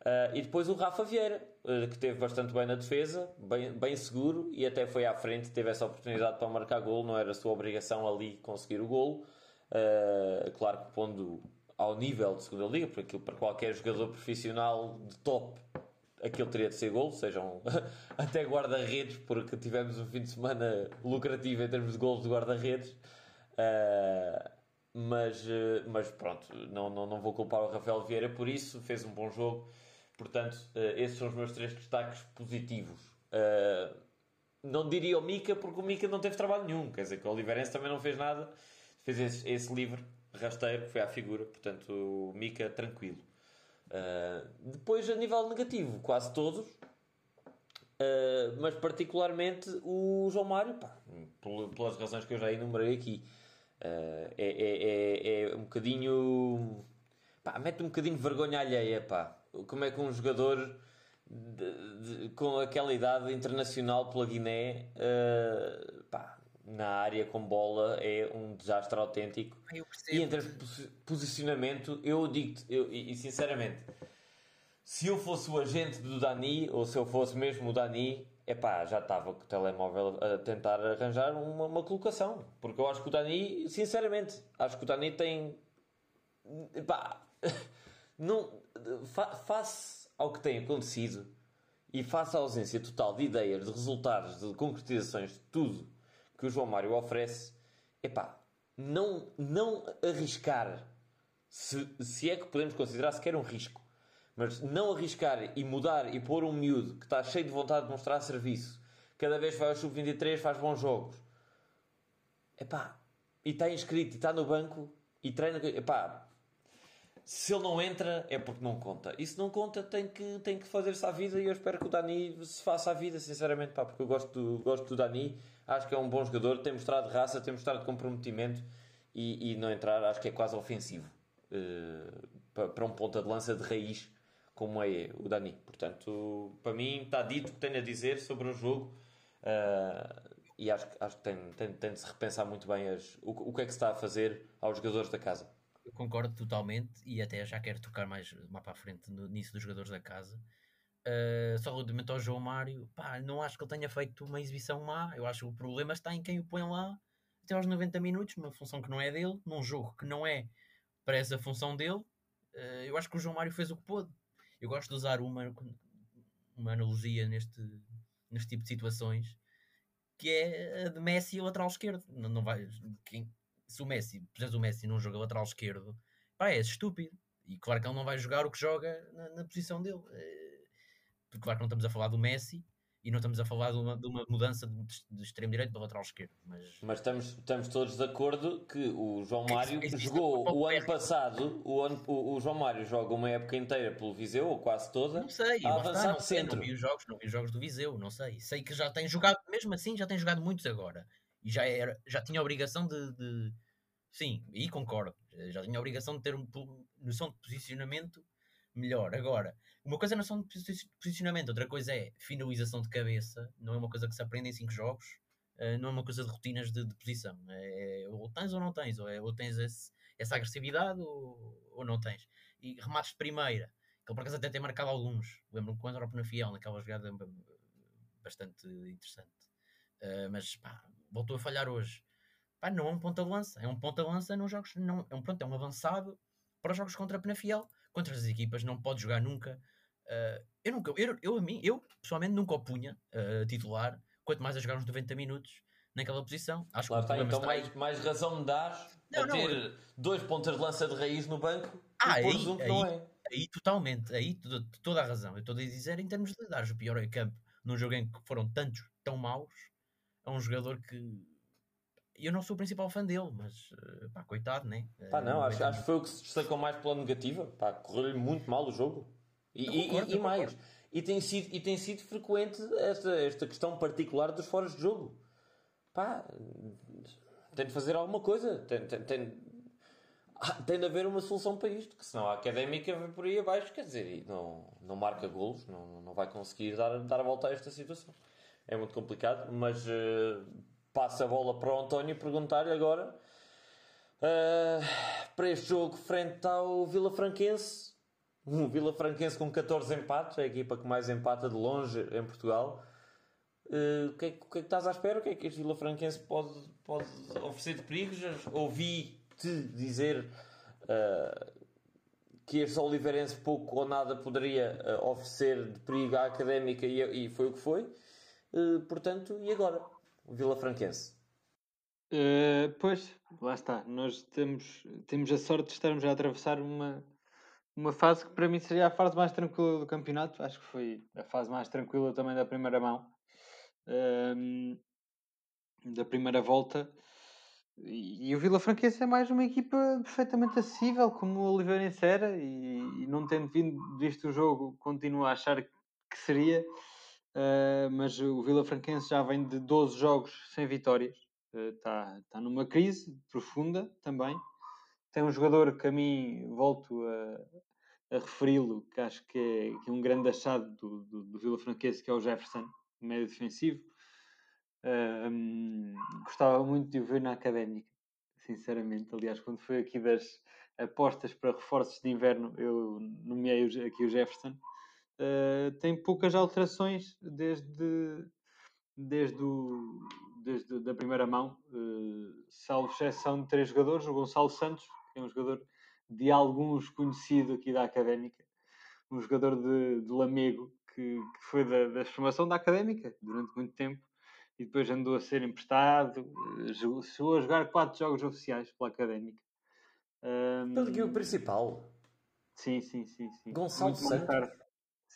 Ah, e depois o Rafa Vieira, ah, que teve bastante bem na defesa, bem, bem seguro e até foi à frente, teve essa oportunidade para marcar gol, não era a sua obrigação ali conseguir o golo. Ah, claro que pondo ao nível de segunda liga, porque aquilo para qualquer jogador profissional de top aquilo teria de ser gol, sejam até guarda-redes, porque tivemos um fim de semana lucrativo em termos de gols de guarda-redes. Ah, mas, eh, mas pronto, não, não, não vou culpar o Rafael Vieira por isso, fez um bom jogo. Portanto, eh, esses são os meus três destaques positivos. Ah, não diria o Mica, porque o Mica não teve trabalho nenhum, quer dizer que o Oliveirense também não fez nada, fez esse, esse livre rasteiro que foi à figura, portanto, o Mica tranquilo. Depois, a nível negativo, quase todos, mas particularmente o João Mário, pá, pel- pelas razões que eu já enumerei aqui, Uh, é, é, é, um bocadinho. Pá, mete um bocadinho de vergonha alheia, pá. Como é que um jogador de- de- com aquela idade internacional pela Guiné, uh, pá, na área com bola, é um desastre autêntico. Eu E percebo. em termos de posi- posicionamento, eu digo eu, e, e sinceramente, se eu fosse o agente do Dani, ou se eu fosse mesmo o Dani, epá, já estava com o telemóvel a tentar arranjar uma, uma colocação. Porque eu acho que o Dani, sinceramente, acho que o Dani tem. Epá, não, fa, face ao que tem acontecido e face à ausência total de ideias, de resultados, de concretizações, de tudo que o João Mário oferece, epá, não, não arriscar, se, se é que podemos considerar sequer um risco, mas não arriscar e mudar e pôr um miúdo que está cheio de vontade de mostrar serviço, cada vez vai ao sub-23 faz bons jogos, epá, e está inscrito e está no banco e treina, epá, se ele não entra é porque não conta. E se não conta tem que, tem que fazer-se à vida e eu espero que o Dani se faça à vida, sinceramente, pá, porque eu gosto do, gosto do Dani, acho que é um bom jogador, tem mostrado raça, tem mostrado comprometimento e, e não entrar acho que é quase ofensivo eh, pa- para um ponta de lança de raiz como é o Dani. Portanto, para mim está dito o que tenho a dizer sobre o jogo eh, e acho, acho que tem, tem, tem de se repensar muito bem as, o, o que é que se está a fazer aos jogadores da casa. Eu concordo totalmente e até já quero tocar mais, mais para a frente no, nisso dos jogadores da casa. Uh, só relativamente ao João Mário, pá, não acho que ele tenha feito uma exibição má. Eu acho que o problema está em quem o põe lá até aos 90 minutos, numa função que não é dele, num jogo que não é para essa função dele. Uh, eu acho que o João Mário fez o que pôde. Eu gosto de usar uma uma analogia neste, neste tipo de situações, que é a de Messi lateral esquerdo. Não, não vai, quem, se o Messi, puseres o Messi num jogo lateral esquerdo, pá, é estúpido. E claro que ele não vai jogar o que joga na, na posição dele. É, porque claro que não estamos a falar do Messi, e não estamos a falar de uma, de uma mudança de, de extremo direito para lateral esquerdo. Mas, mas estamos, estamos todos de acordo que o João Mário é, jogou o ano passado, o, ano, o, o, João Mário joga uma época inteira pelo Viseu, ou quase toda. Não sei, a avançar não, sei, centro. não vi os jogos, não vi os jogos do Viseu, não sei. Sei que já tem jogado, mesmo assim, já tem jogado muitos agora. E já, era, já tinha a obrigação de, de Sim, e concordo. Já tinha a obrigação de ter uma noção de posicionamento melhor. Agora, uma coisa é noção de posicionamento, outra coisa é finalização de cabeça. Não é uma coisa que se aprende em 5 jogos, uh, não é uma coisa de rotinas de, de posição. É, é, ou tens ou não tens, ou, é, ou tens esse, essa agressividade ou, ou não tens. E remates de primeira, que ele por acaso até tem marcado alguns. Lembro-me quando era na Fiel, naquela jogada bastante interessante. Uh, mas pá, voltou a falhar hoje. Pá, não é um ponta de lança, é um ponta de lança nos jogos, não, é um, pronto, é um avançado para os jogos contra a Penafiel contra as equipas, não pode jogar nunca. Uh, eu nunca, eu, eu, a mim, eu pessoalmente nunca o punha uh, titular, quanto mais a jogar uns 90 minutos naquela posição. Acho Lá que está, então mais, mais razão me dás não, a ter não, dois pontas de lança de raiz no banco ah, aí, aí, não é. Aí totalmente, aí toda a razão. Eu estou a dizer em termos de dar o pior em campo num jogo em que foram tantos tão maus a um jogador que eu não sou o principal fã dele, mas eh, pá, coitado, né? Pá, não, acho, acho que foi o que se destacou mais pela negativa. Pá, correu-lhe muito mal o jogo. E, concordo, e, e mais. E tem, sido, e tem sido frequente esta, esta questão particular dos foras de jogo. Pá, tem de fazer alguma coisa. Tem, tem, tem, tem de haver uma solução para isto, que senão a académica vai por aí abaixo, quer dizer, e não, não marca golos, não, não vai conseguir dar, dar a volta a esta situação. É muito complicado, mas. Uh, passo a bola para o António e perguntar-lhe agora uh, para este jogo frente ao Vila Franquense. Um Vila Franquense com 14 empates, a equipa que mais empata de longe em Portugal. Uh, o, que é, que é, que estás à espera? O que é que este Vila Franquense pode, pode oferecer de perigos? Ouvi-te dizer uh, que este Oliveirense pouco ou nada poderia uh, oferecer de perigo à académica e, e foi o que foi. portanto, e agora? Vila Franquense? Uh, pois, lá está. Nós temos, temos a sorte de estarmos a atravessar uma, uma fase que para mim seria a fase mais tranquila do campeonato. Acho que foi a fase mais tranquila também da primeira mão. Uh, da primeira volta. E, e, o Vila Franquense é mais uma equipa perfeitamente acessível, como o Oliveirense era, e, e não tendo vindo visto o jogo, continuo a achar que seria. Uh, mas o Vila Franquense já vem de 12 jogos sem vitórias. Está uh, tá numa crise profunda também. Tem um jogador que a mim volto a, a referi-lo, que acho que é, que é, um grande achado do, do, do, Vila Franquense, que é o Jefferson, médio defensivo. Uh, um, gostava muito de o ver na académica, sinceramente. Aliás, quando foi aqui das apostas para reforços de inverno, eu nomeei aqui o Jefferson uh, tem poucas alterações desde, desde, o, desde da primeira mão, uh, salvo exceção de três jogadores, o Gonçalo Santos, que é um jogador de alguns conhecido aqui da Académica, um jogador de, de Lamego, que, que foi da, da formação da Académica durante muito tempo, e depois andou a ser emprestado, uh, chegou a jogar quatro jogos oficiais pela Académica. Um, Pelo o principal. Sim, sim, sim. sim. Gonçalo Muito Santos.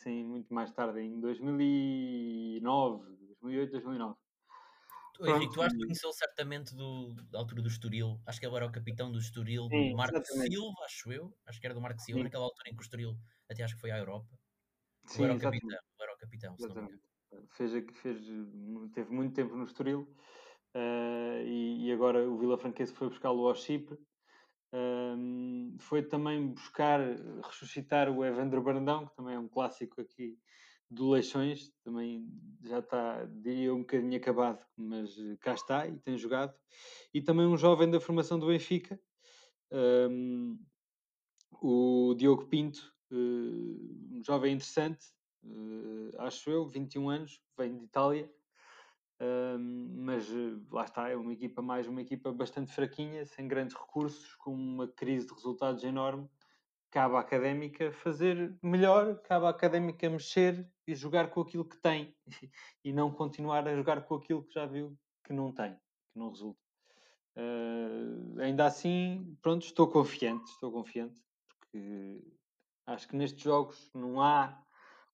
Sim, muito mais tarde, em 2009, 2008, 2009. Tu, Henrique, tu acho que conheceu certamente do, da altura do Estoril. Acho que ele era o capitão do Estoril, Sim, do Marco exatamente. Silva, acho eu. Acho que era do Marco Silva, Sim. naquela altura em que o Estoril até acho que foi à Europa. Sim, era o capitão, era o capitão, fez, fez, teve muito tempo no Estoril uh, e, e, agora o Vila Franquense foi buscá-lo ao Chipre um, foi também buscar ressuscitar o Evandro Brandão, que também é um clássico aqui do Leixões, também já está, diria, um bocadinho acabado, mas cá está e tem jogado. E também um jovem da formação do Benfica, um, o Diogo Pinto, eh, um jovem interessante, uh, acho eu, 21 anos, vem de Itália, mas eh, lá está, é uma equipa mais uma equipa bastante fraquinha, sem grandes recursos, com uma crise de resultados enorme. Cabe à académica fazer melhor, cabe à académica mexer e jogar com aquilo que tem e não continuar a jogar com aquilo que já viu que não tem, que não resulta. Uh, ainda assim, pronto, estou confiante, estou confiante, porque acho que nestes jogos não há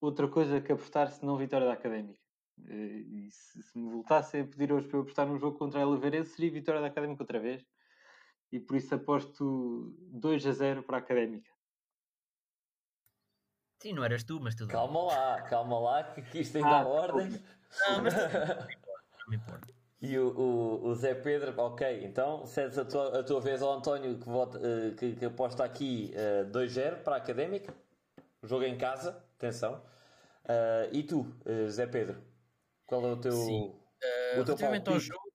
outra coisa que apostar senão vitória da Académica. Uh, e se, se, me voltassem a pedir hoje para eu apostar num jogo contra a Oliveirense, seria vitória da Académica outra vez. E por isso aposto 2 a 0 para a Académica. Sim, não eras tu, mas tudo Calma lá, calma lá, que isto ainda ah, há ordem. Não, mas não me importa. E o, o, o, Zé Pedro, ok, então cedes a tua, a tua vez ao António que, vota, uh, que, que aposta aqui uh, eh, 2-0 para a Académica. Jogo em casa, atenção. Uh, e tu, uh, Zé Pedro, qual é o teu, Sim. o teu relativamente ao jogo,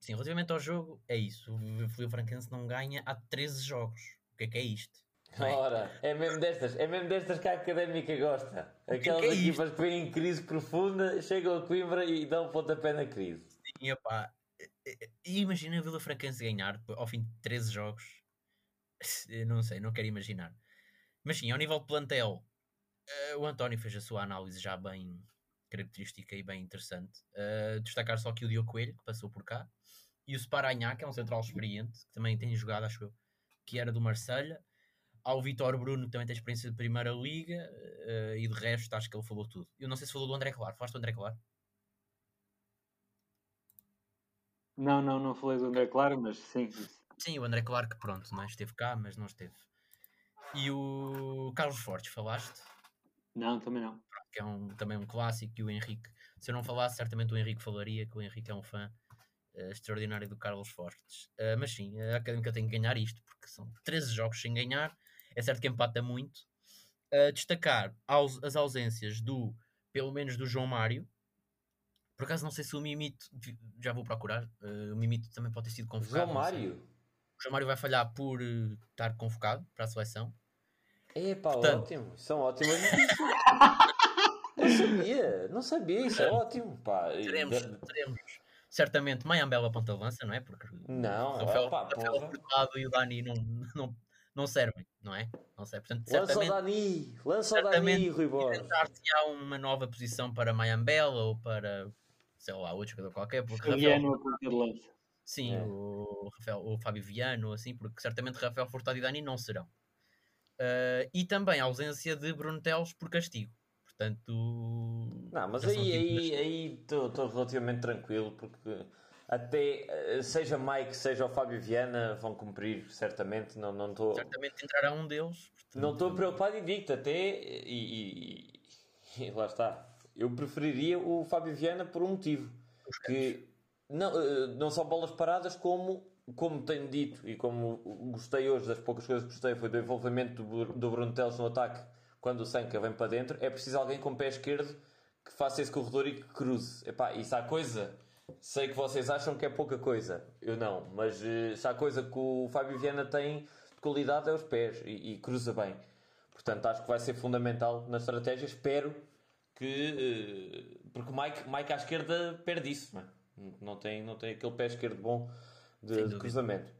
Sim, relativamente ao jogo, é isso. O Filipe Franquense não ganha há 13 jogos. O que é que é isto? É? Ora, é mesmo destas, é mesmo destas que a académica gosta. Aquelas que é equipas que vêm em crise profunda, chegam a Coimbra e dão um pontapé na crise. Sim, opá. Imagina a Vila Franquense ganhar ao fim de 13 jogos. Não sei, não quero imaginar. Mas sim, ao nível de plantel, uh, o António fez a sua análise já bem característica e bem interessante. Uh, destacar só aqui o Diogo Coelho, que passou por cá, e o Sparanhá, que é um central experiente, que também tem jogado, acho eu, que era do Marselha ao Vitor Bruno, que também tem experiência de Primeira Liga, uh, e de resto acho que ele falou tudo. Eu não sei se falou do André Claro. Falaste do André Claro? Não, não, não falei do André Claro, mas sim. Sim, o André Claro que pronto, não esteve cá, mas não esteve. E o Carlos Fortes, falaste? Não, também não. Que é um, também um clássico e o Henrique, se eu não falasse, certamente o Henrique falaria, que o Henrique é um fã uh, extraordinário do Carlos Fortes. Uh, mas sim, a Académica tem que ganhar isto, porque são 13 jogos sem ganhar, é certo que empata muito. Uh, destacar as ausências do, pelo menos do João Mário. Por acaso não sei se o Mimito, já vou procurar, o Mimito também pode ter sido convocado. João Mário? O João Mário vai falhar por estar convocado para a seleção. É pá, Portanto, ótimo, são ótimas Não sabia, não sabia, isso é ótimo. Pá. Teremos, teremos certamente Mayambela ponta lança, não é? Porque não, o Rafael, opa, Rafael e o Dani não, não, não servem, não é? Não sei. Portanto, lança o Dani, lança o Dani, Rui Borges. se há uma nova posição para Mayambela ou para, sei lá, outro jogador qualquer. Porque Fabiano Rafael... lança. Sim, é. o, Rafael, o Fábio Viano, assim, porque certamente Rafael Furtado e Dani não serão. Uh, e também a ausência de Bruno Teles por castigo. Portanto. Não, mas aí aí aí estou relativamente tranquilo porque até eh, seja Mike, seja o Fábio Viana, vão cumprir certamente. Não não estou. Certamente entrará um deles. Portanto... Não estou preocupado e digo até e, e, e, lá está. Eu preferiria o Fábio Viana por um motivo que não, eh, não só bolas paradas como como tenho dito e como gostei hoje das poucas coisas que gostei foi do envolvimento do, do Bruno Teles no ataque quando o Sanca vem para dentro é preciso alguém com o pé esquerdo que faça esse corredor e que cruze Epá, isso há coisa sei que vocês acham que é pouca coisa, eu não, mas uh, se há coisa que o Fábio Viana tem de qualidade é os pés e, e cruza bem. Portanto, acho que vai ser fundamental na estratégia. Espero que. Uh, porque o Mike, Mike à esquerda perde isso, não, é? não, tem, não tem aquele pé esquerdo bom de, de cruzamento.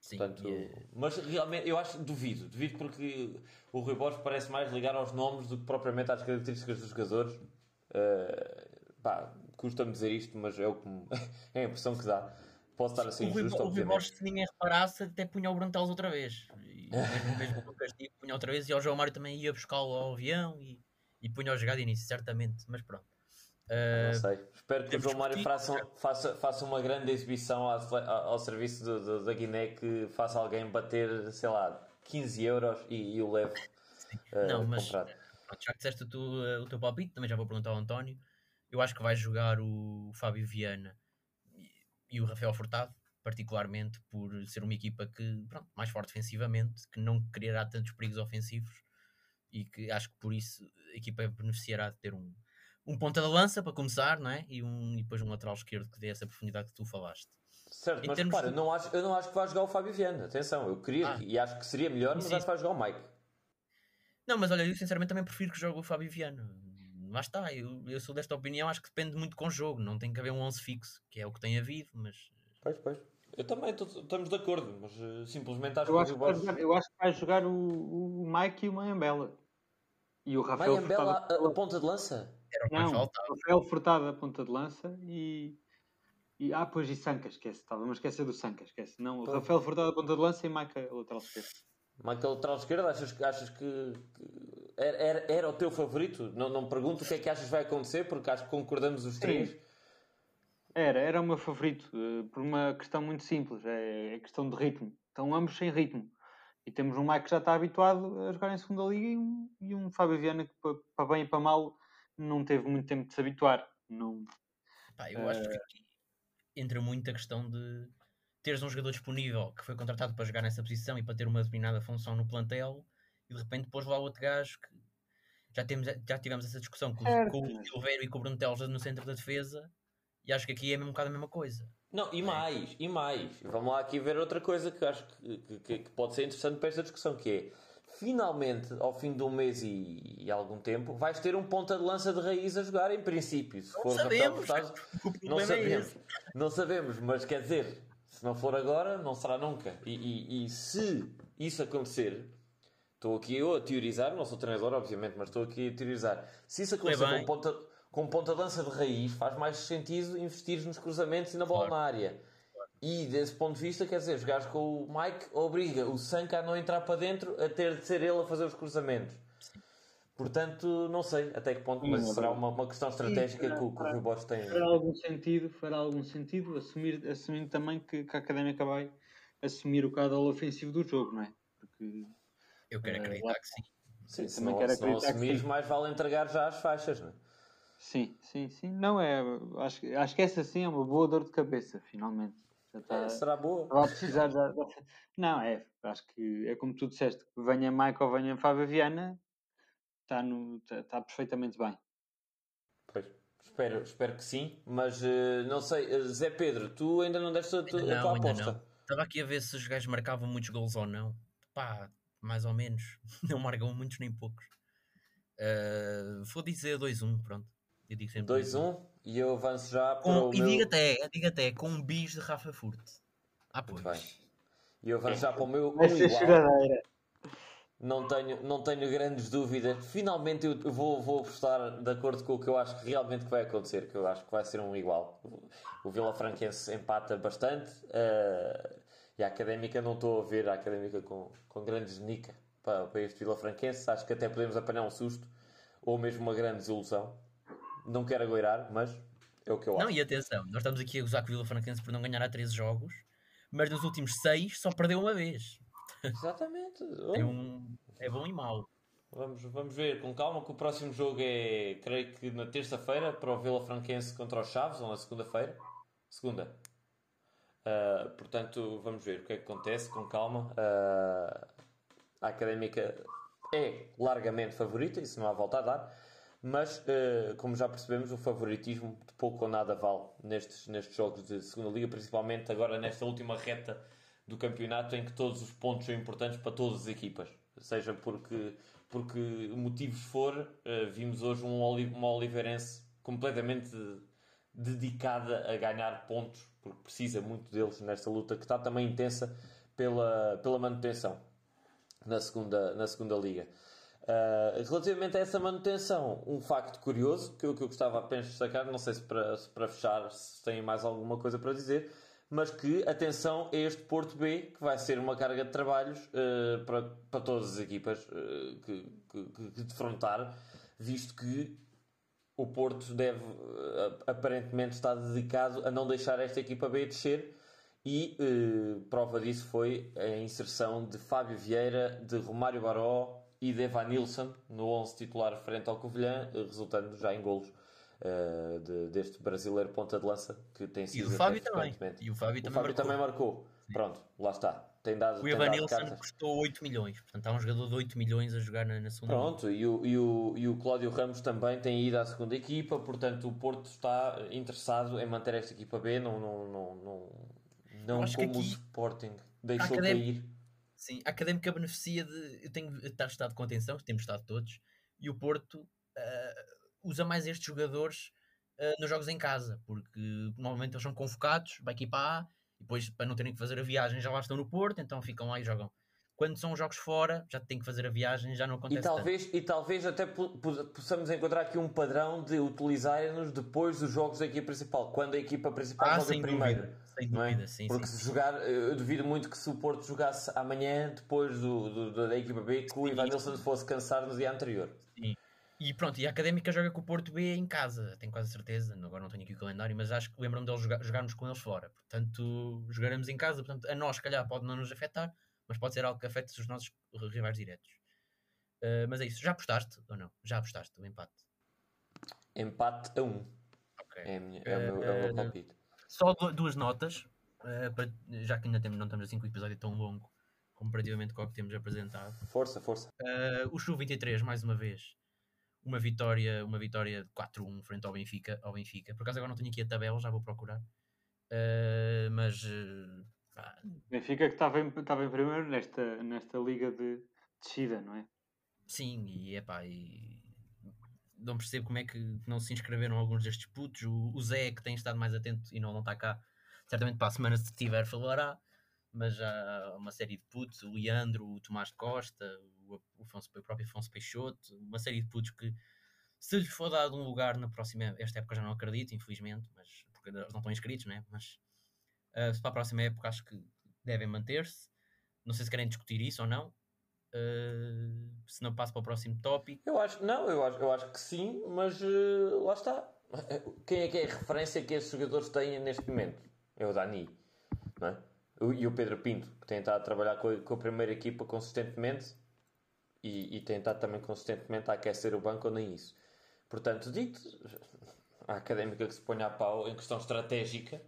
Sim, Portanto, é... Mas realmente eu acho duvido, duvido porque o Rui Borges parece mais ligar aos nomes do que propriamente às características dos jogadores. Uh, pá, custa-me dizer isto, mas é, o que me... é a impressão que dá. Posso estar assim injusto, O Rui Borges, se ninguém reparasse, até punha o Brantelos outra vez. E mesmo, mesmo com o castigo, punha outra vez. E o João Mário também ia buscá-lo ao avião e, e punha o jogado de início, certamente. Mas pronto. Não sei. Espero que o João Mário faça, faça, faça uma grande exibição ao, ao serviço do, do, da Guiné que faça alguém bater, sei lá, 15 euros e, e o leve uh, não, mas, comprado. Pronto, já que disseste o, tu, o teu palpite, também já vou perguntar ao António. Eu acho que vai jogar o Fábio Viana e o Rafael Furtado, particularmente por ser uma equipa que, pronto, mais forte defensivamente, que não criará tantos perigos ofensivos e que acho que por isso a equipa beneficiará de ter um, um ponta da lança para começar, não é? E, um, e depois um lateral esquerdo que dê essa profundidade que tu falaste. Certo, em mas repara, de... não acho, eu não acho que vai jogar o Fábio Viana. Atenção, eu queria ah. e acho que seria melhor, mas acho que vai jogar o Mike. Não, mas olha, eu sinceramente também prefiro que jogue o Fábio Viana lá está, eu, eu sou desta opinião, acho que depende muito com o jogo, não tem que haver um 11 fixo, que é o que tem havido, mas... Pois, pois. Eu também, estamos de acordo, mas uh, simplesmente acho eu que, acho que jogar, Eu acho que vai jogar o, o Mike e o Mayambela. E o Rafael Mayambela, a, a ponta de lança? Era o Não, faltava. Rafael Furtado a ponta de lança e. e ah, pois e Sanca, esquece. Estava-me a esquecer do Sanca, esquece. Não. Rafael Furtado a ponta de lança e Maica lateral esquerdo. Michael lateral esquerdo, achas, que- achas que, que era, era, era o teu favorito? Não, não me pergunto o que é que achas que vai acontecer, porque acho que concordamos os três. Era, era o meu favorito, eh, por uma questão muito simples, é, é questão de ritmo. Estão ambos sem ritmo. E temos um Mike que já está habituado a jogar em segunda liga e um, e um Fábio Viana que, pa- para bem e para mal, não teve muito tempo de se habituar. Não, Pá, eu acho que aqui entra muito a questão de teres um jogador disponível que foi contratado para jogar nessa posição e para ter uma determinada função no plantel e de repente pôs lá outro gajo que já, temos, já tivemos essa discussão com, com o Silveiro e com o Bruno Teles no centro da defesa e acho que aqui é mesmo um bocado a mesma coisa. Não, e mais, e mais. Vamos lá aqui ver outra coisa que acho que, que- que pode ser interessante para esta discussão, que é finalmente, ao fim de um mês e, e algum tempo, vais ter um ponta de lança de raiz a jogar, em princípio. Se Não for sabemos. Furtado, O não é sabemos. esse. Não sabemos, mas quer dizer, se não for agora, não será nunca. E, e- e se isso acontecer, estou aqui eu a teorizar, não sou treinador, obviamente, mas estou aqui a teorizar. Se isso acontecer com ponta, com ponta de lança de raiz, faz mais sentido investir nos cruzamentos e na bola Claro. na área. E desse ponto de vista, quer dizer, jogares com o Mike obriga o Sanka a não entrar para dentro, a ter de ser ele a fazer os cruzamentos. Portanto, não sei até que ponto, Sim, mas é será uma, uma questão estratégica que, o- que o Rui Borges tem. fará algum sentido, fará algum sentido, assumir, assumindo também que, que a Académica vai assumir o caudal ofensivo do jogo, não é? Porque Eu quero Eh, acreditar lá- que sim. Sim, se também não, quero se acreditar que assumires, sim. mais vale entregar já as faixas, não é? sim, sim, sim. Não é. Acho, acho que essa sim é uma boa dor de cabeça, finalmente. Está. É, será boa. Vai precisar já. Não, é. Acho que é como tu disseste, venha Mike ou venha Fábio Viana, está, no, está, está perfeitamente bem. Pois, espero, espero que sim, mas eh, não sei, eh, Zé Pedro, tu ainda não deste a, tu- Ainda a tua não, aposta. não. Estava aqui a ver se os gajos marcavam muitos gols ou não. Pá, mais ou menos. Não marcam muitos nem poucos. Eh, vou dizer 2-1, pronto. Eu digo sempre 2-1 e eu avanço já para Com, o e meu. diga até, diga até, com um bis de Rafa Furte. Ah, Muito pois. bem. E eu avanço já para o meu Vai um ser igual. choradeira. Não tenho, não tenho grandes dúvidas. Finalmente eu vou, vou apostar de acordo com o que eu acho que realmente que vai acontecer, que eu acho que vai ser um igual. O Vila Franquense empata bastante eh, e a Académica não estou a ver a Académica com, com grandes nica para, para este Vila Franquense. Acho que até podemos apanhar um susto ou mesmo uma grande desilusão. Não quero agoirar, mas é o que eu acho. Não, e atenção, nós estamos aqui a gozar com o Vila Franquense por não ganhar há 13 jogos, mas nos últimos 6 só perdeu uma vez. Exatamente. É, um, é bom e mau. Vamos, vamos ver com calma que o próximo jogo é, creio que na terça-feira, para o Vila Franquense contra os Chaves, ou na segunda-feira. Segunda. Ah, portanto, vamos ver o que é que acontece com calma. Ah, a Académica é largamente favorita, isso não há volta a dar. Mas, ah, como já percebemos, o favoritismo de pouco ou nada vale nestes, nestes jogos de segunda liga, principalmente agora nesta última reta do campeonato em que todos os pontos são importantes para todas as equipas. Seja porque, porque motivos for, eh, vimos hoje um uma Oliveirense completamente dedicada a ganhar pontos, porque precisa muito deles nesta luta que está também intensa pela, pela manutenção na segunda, na segunda liga. Uh, relativamente a essa manutenção, um facto curioso que eu, que eu gostava apenas de destacar, não sei se para, se para fechar se têm mais alguma coisa para dizer, mas que atenção a este Porto B, que vai ser uma carga de trabalhos uh, para, para todas as equipas uh, que, que, que defrontar, visto que o Porto deve aparentemente estar dedicado a não deixar esta equipa B descer. E prova disso foi a inserção de Fábio Vieira, de Romário Baró e de Evan Nilsson no 11 titular frente ao Covilhã, resultando já em golos uh, de, deste brasileiro ponta de lança que tem E sido o até Fábio também. E o Fábio O também Fábio marcou. também marcou. Pronto, lá está. Tem dado, O tem Evan dado Nilsson cartas. custou 8 milhões. Portanto, há um jogador de 8 milhões a jogar na, na segunda. Pronto, e o, e, o, e o Cláudio Ramos também tem ido à segunda equipa, portanto o Porto está interessado em manter esta equipa B, não, não, não, não, não como o aqui Sporting deixou cair. Sim, a Académica beneficia de. Eu tenho estar estado com atenção, temos estado todos, e o Porto eh, usa mais estes jogadores eh, nos jogos em casa, porque normalmente eles são convocados para a equipa A, e depois para não terem que fazer a viagem já lá estão no Porto, então ficam lá e jogam quando são jogos fora, já tem que fazer a viagem, já não acontece e talvez, tanto. E talvez até possamos encontrar aqui um padrão de utilizarem-nos depois dos jogos da equipa principal, quando a equipa principal ah, joga primeiro. Dúvida, sem dúvida, é? sim, Porque sim, se sim. jogar, eu duvido muito que se o Porto jogasse amanhã, depois do, do da equipa B, que o Ivan Nilsson fosse cansar no dia anterior. Sim. E pronto, e a Académica joga com o Porto B em casa, tenho quase certeza. Agora não tenho aqui o calendário, mas acho que lembro-me deles jogar, jogarmos com eles fora. Portanto, jogaremos em casa. Portanto, a nós, se calhar, pode não nos afetar, mas pode ser algo que afete os nossos rivais diretos. Uh, mas é isso. Já apostaste ou não? Já apostaste o empate? Empate a 1. Um. Okay. É, minha, é, uh, o meu, é o meu palpite. Só duas notas, uh, para, já que ainda temos, não estamos assim com o episódio tão longo comparativamente com o que temos apresentado. Força, força. o Chu 23, mais uma vez, uma vitória, uma vitória 4-1 frente ao Benfica, ao Benfica. Por acaso agora não tenho aqui a tabela, já vou procurar. Mas Benfica que estava em, estava em primeiro nesta, nesta liga de descida, não é? Sim, e é pá, e não percebo como é que não se inscreveram alguns destes putos. O, o Zé, que tem estado mais atento e não, não está cá, certamente para a semana, se tiver, falará. Mas já uma série de putos, o Leandro, o Tomás Costa, o, Afonso, o próprio Afonso Peixoto, uma série de putos que, se lhes for dado um lugar na próxima, esta época já não acredito, infelizmente, mas porque não estão inscritos, né? Mas uh, para a próxima época acho que devem manter-se. Não sei se querem discutir isso ou não. Uh, se não passo para o próximo tópico. Eu acho, não, eu acho, eu acho que sim, mas uh, lá está. Quem é que é a referência que esses jogadores têm neste momento? É o Dani, não é? e o Pedro Pinto, que tem estado a trabalhar com a, com a primeira equipa consistentemente e, e tem estado também consistentemente a aquecer o banco ou nem isso. Portanto, dito a académica que se ponha a pau em questão estratégica,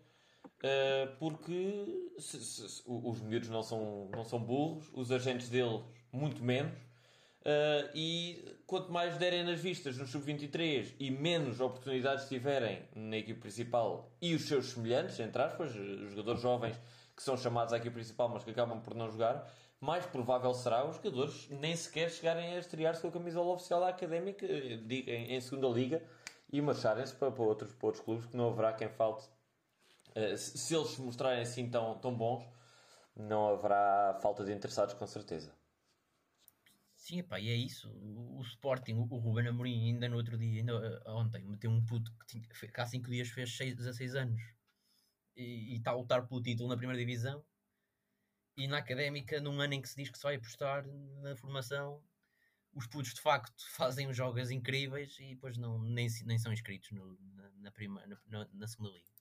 uh, porque se, se, se, os miúdos não são, não são burros, os agentes deles muito menos, uh, e quanto mais derem nas vistas no Sub-23 e menos oportunidades tiverem na equipe principal e os seus semelhantes, entre aspas, os jogadores jovens que são chamados à equipe principal, mas que acabam por não jogar, mais provável será os jogadores nem sequer chegarem a estrear-se com a camisola oficial da Académica em, em segunda liga e marcharem-se para, para, outros, para outros clubes que não haverá quem falte. Uh, se, se, eles se mostrarem assim tão, tão bons, não haverá falta de interessados com certeza. Sim, epá, e é isso. O, o Sporting, o, o Ruben Amorim, ainda no outro dia, ainda uh, ontem, meteu um puto que, tinha, que há 5 dias fez 6, 16 anos e está a lutar pelo título na primeira divisão e na académica, num ano em que se diz que só vai apostar na formação, os putos de facto fazem os jogos incríveis e depois não, nem, nem são inscritos no, na, na, prima, na, na, segunda liga.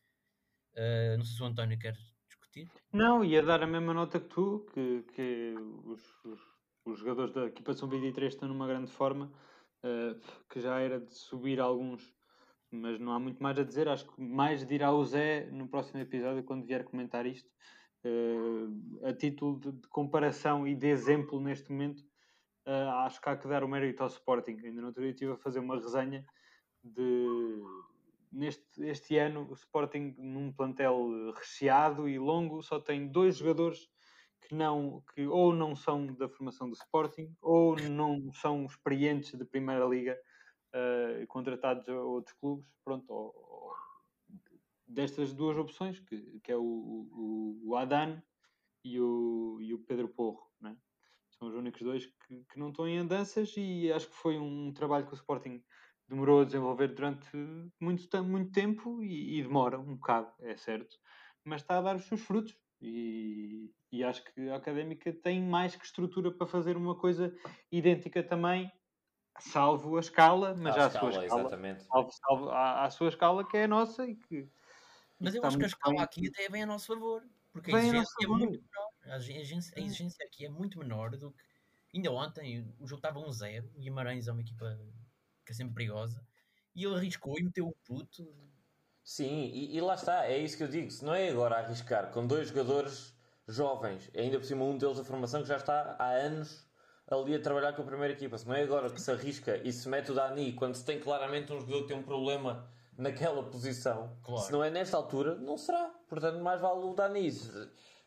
Uh, não sei se o António quer discutir. Não, ia dar a mesma nota que tu, que, que os, os, os jogadores da equipa São 23 estão numa grande forma, uh, que já era de subir alguns mas não há muito mais a dizer. Acho que mais dirá o Zé no próximo episódio, quando vier comentar isto. Uh, a título de, de, comparação e de exemplo neste momento, acho que há que dar o mérito ao Sporting. Ainda no outro dia estive a fazer uma resenha de. Neste este ano, o Sporting, num plantel recheado e longo, só tem dois jogadores que, não, que ou não são da formação do Sporting ou não são experientes de Primeira Liga uh, contratados a outros clubes, pronto, ou, ou, destas duas opções, que, que é o, o, o Adan e o, e o Pedro Porro, né? são os únicos dois que, que não estão em andanças e acho que foi um trabalho que o Sporting demorou a desenvolver durante muito, muito tempo e, e demora um bocado, é certo, mas está a dar os seus frutos e, e, acho que a Académica tem mais que estrutura para fazer uma coisa idêntica também salvo a escala, mas à, à escala, sua escala, exatamente. Salvo, salvo à, à, sua escala que é a nossa e que. Mas eu acho que a escala bem. aqui até vem a nosso favor, porque a exigência é muito menor. A exigência, a exigência aqui é muito menor do que. Ainda ontem o jogo estava 1-0, um Guimarães é uma equipa que é sempre perigosa, e ele arriscou e meteu o puto. Sim, e, e lá está, é isso que eu digo. Se não é agora arriscar com dois jogadores jovens, ainda por cima um deles a formação que já está há anos ali a trabalhar com a primeira equipa. Se não é agora que se arrisca e se mete o Dani quando se tem claramente um jogador que tem um problema naquela posição, claro. se não é nesta altura, não será. Portanto, mais vale o Dani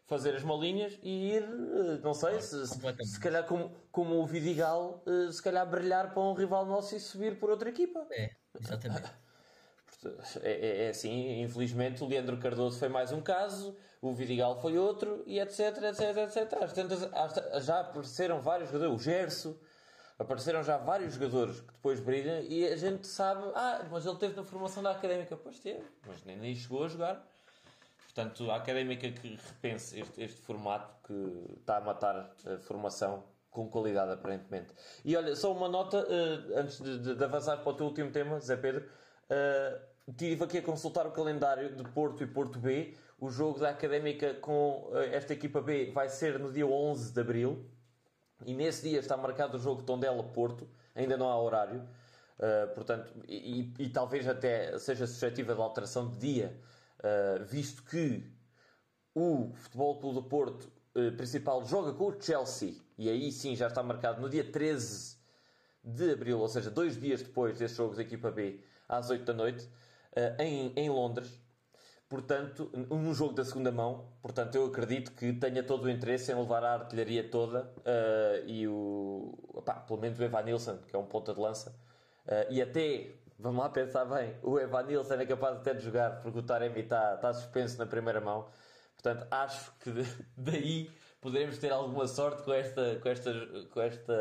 fazer as malinhas e ir, eh, não sei, se, se, calhar como, como o Vidigal, eh, se calhar brilhar para um rival nosso e subir por outra equipa. É, exatamente. é, é, é assim, infelizmente o Leandro Cardoso foi mais um caso, o Vidigal foi outro, e etc, etc, etc. Às tantas, às- já apareceram vários jogadores, o Gerso, apareceram já vários jogadores que depois brilham e a gente sabe, ah, mas ele teve na formação da Académica, pois teve, mas nem, nem chegou a jogar. Portanto, a Académica que repense este, este formato que está a matar a formação com qualidade, aparentemente. E olha, só uma nota, eh, antes de, de- de avançar para o teu último tema, Zé Pedro. eh, Estive aqui a consultar o calendário de Porto e Porto B. O jogo da Académica com eh, esta equipa B vai ser no dia 11 de Abril. E nesse dia está marcado o jogo Tondela-Porto. Ainda não há horário. Uh, portanto, e, e- e talvez até seja suscetível de alteração de dia, uh, visto que o Futebol Clube do Porto uh, principal joga com o Chelsea e aí sim já está marcado no dia 13 de Abril, ou seja, dois dias depois desse jogo da equipa B, às 8 da noite, uh, em, em Londres. Portanto, num jogo da segunda mão, portanto, eu acredito que tenha todo o interesse em levar a artilharia toda uh, e o, opá, pelo menos o Evan Nilsson, que é um ponta de lança, e até, vamos lá pensar bem, o Evan Nilsson é capaz até de jogar porque o Taremi está, está suspenso na primeira mão. Portanto, acho que daí poderemos ter alguma sorte com esta, com esta, com esta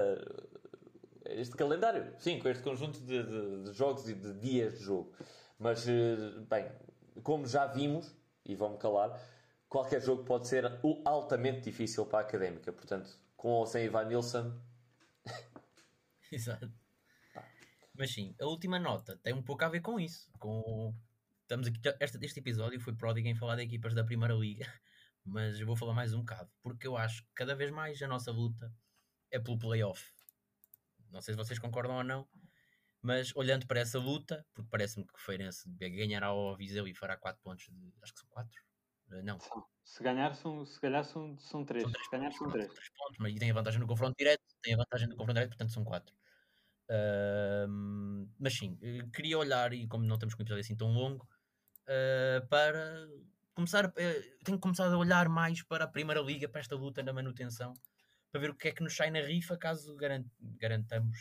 este calendário, sim, com este conjunto de, de- de jogos e de dias de jogo. Mas, eh, bem, como já vimos, e vão-me calar, qualquer jogo pode ser altamente difícil para a académica. Portanto, com ou sem Ivan Nilsson, Exato. Mas sim, a última nota tem um pouco a ver com isso. Com... Estamos aqui, este, este episódio foi pródigo em falar de equipas da Primeira Liga, mas eu vou falar mais um bocado, porque eu acho que cada vez mais a nossa luta é pelo playoff. Não sei se vocês concordam ou não, mas olhando para essa luta, porque parece-me que o Feirense ganhará ao Viseu e fará 4 pontos, de, acho que são 4, eh, não. Se ganhar são, se ganhar são, são 3, são se ganhar pontos, são 3. São 3 pontos, mas tem a vantagem no confronto direto, tem a vantagem no confronto direto, portanto são 4. Mas sim, eh, queria olhar, e como não estamos com um episódio assim tão longo, uh, para começar. Uh, tenho começado a olhar mais para a Primeira Liga, para esta luta na manutenção, para ver o que é que nos sai na rifa caso garant garantamos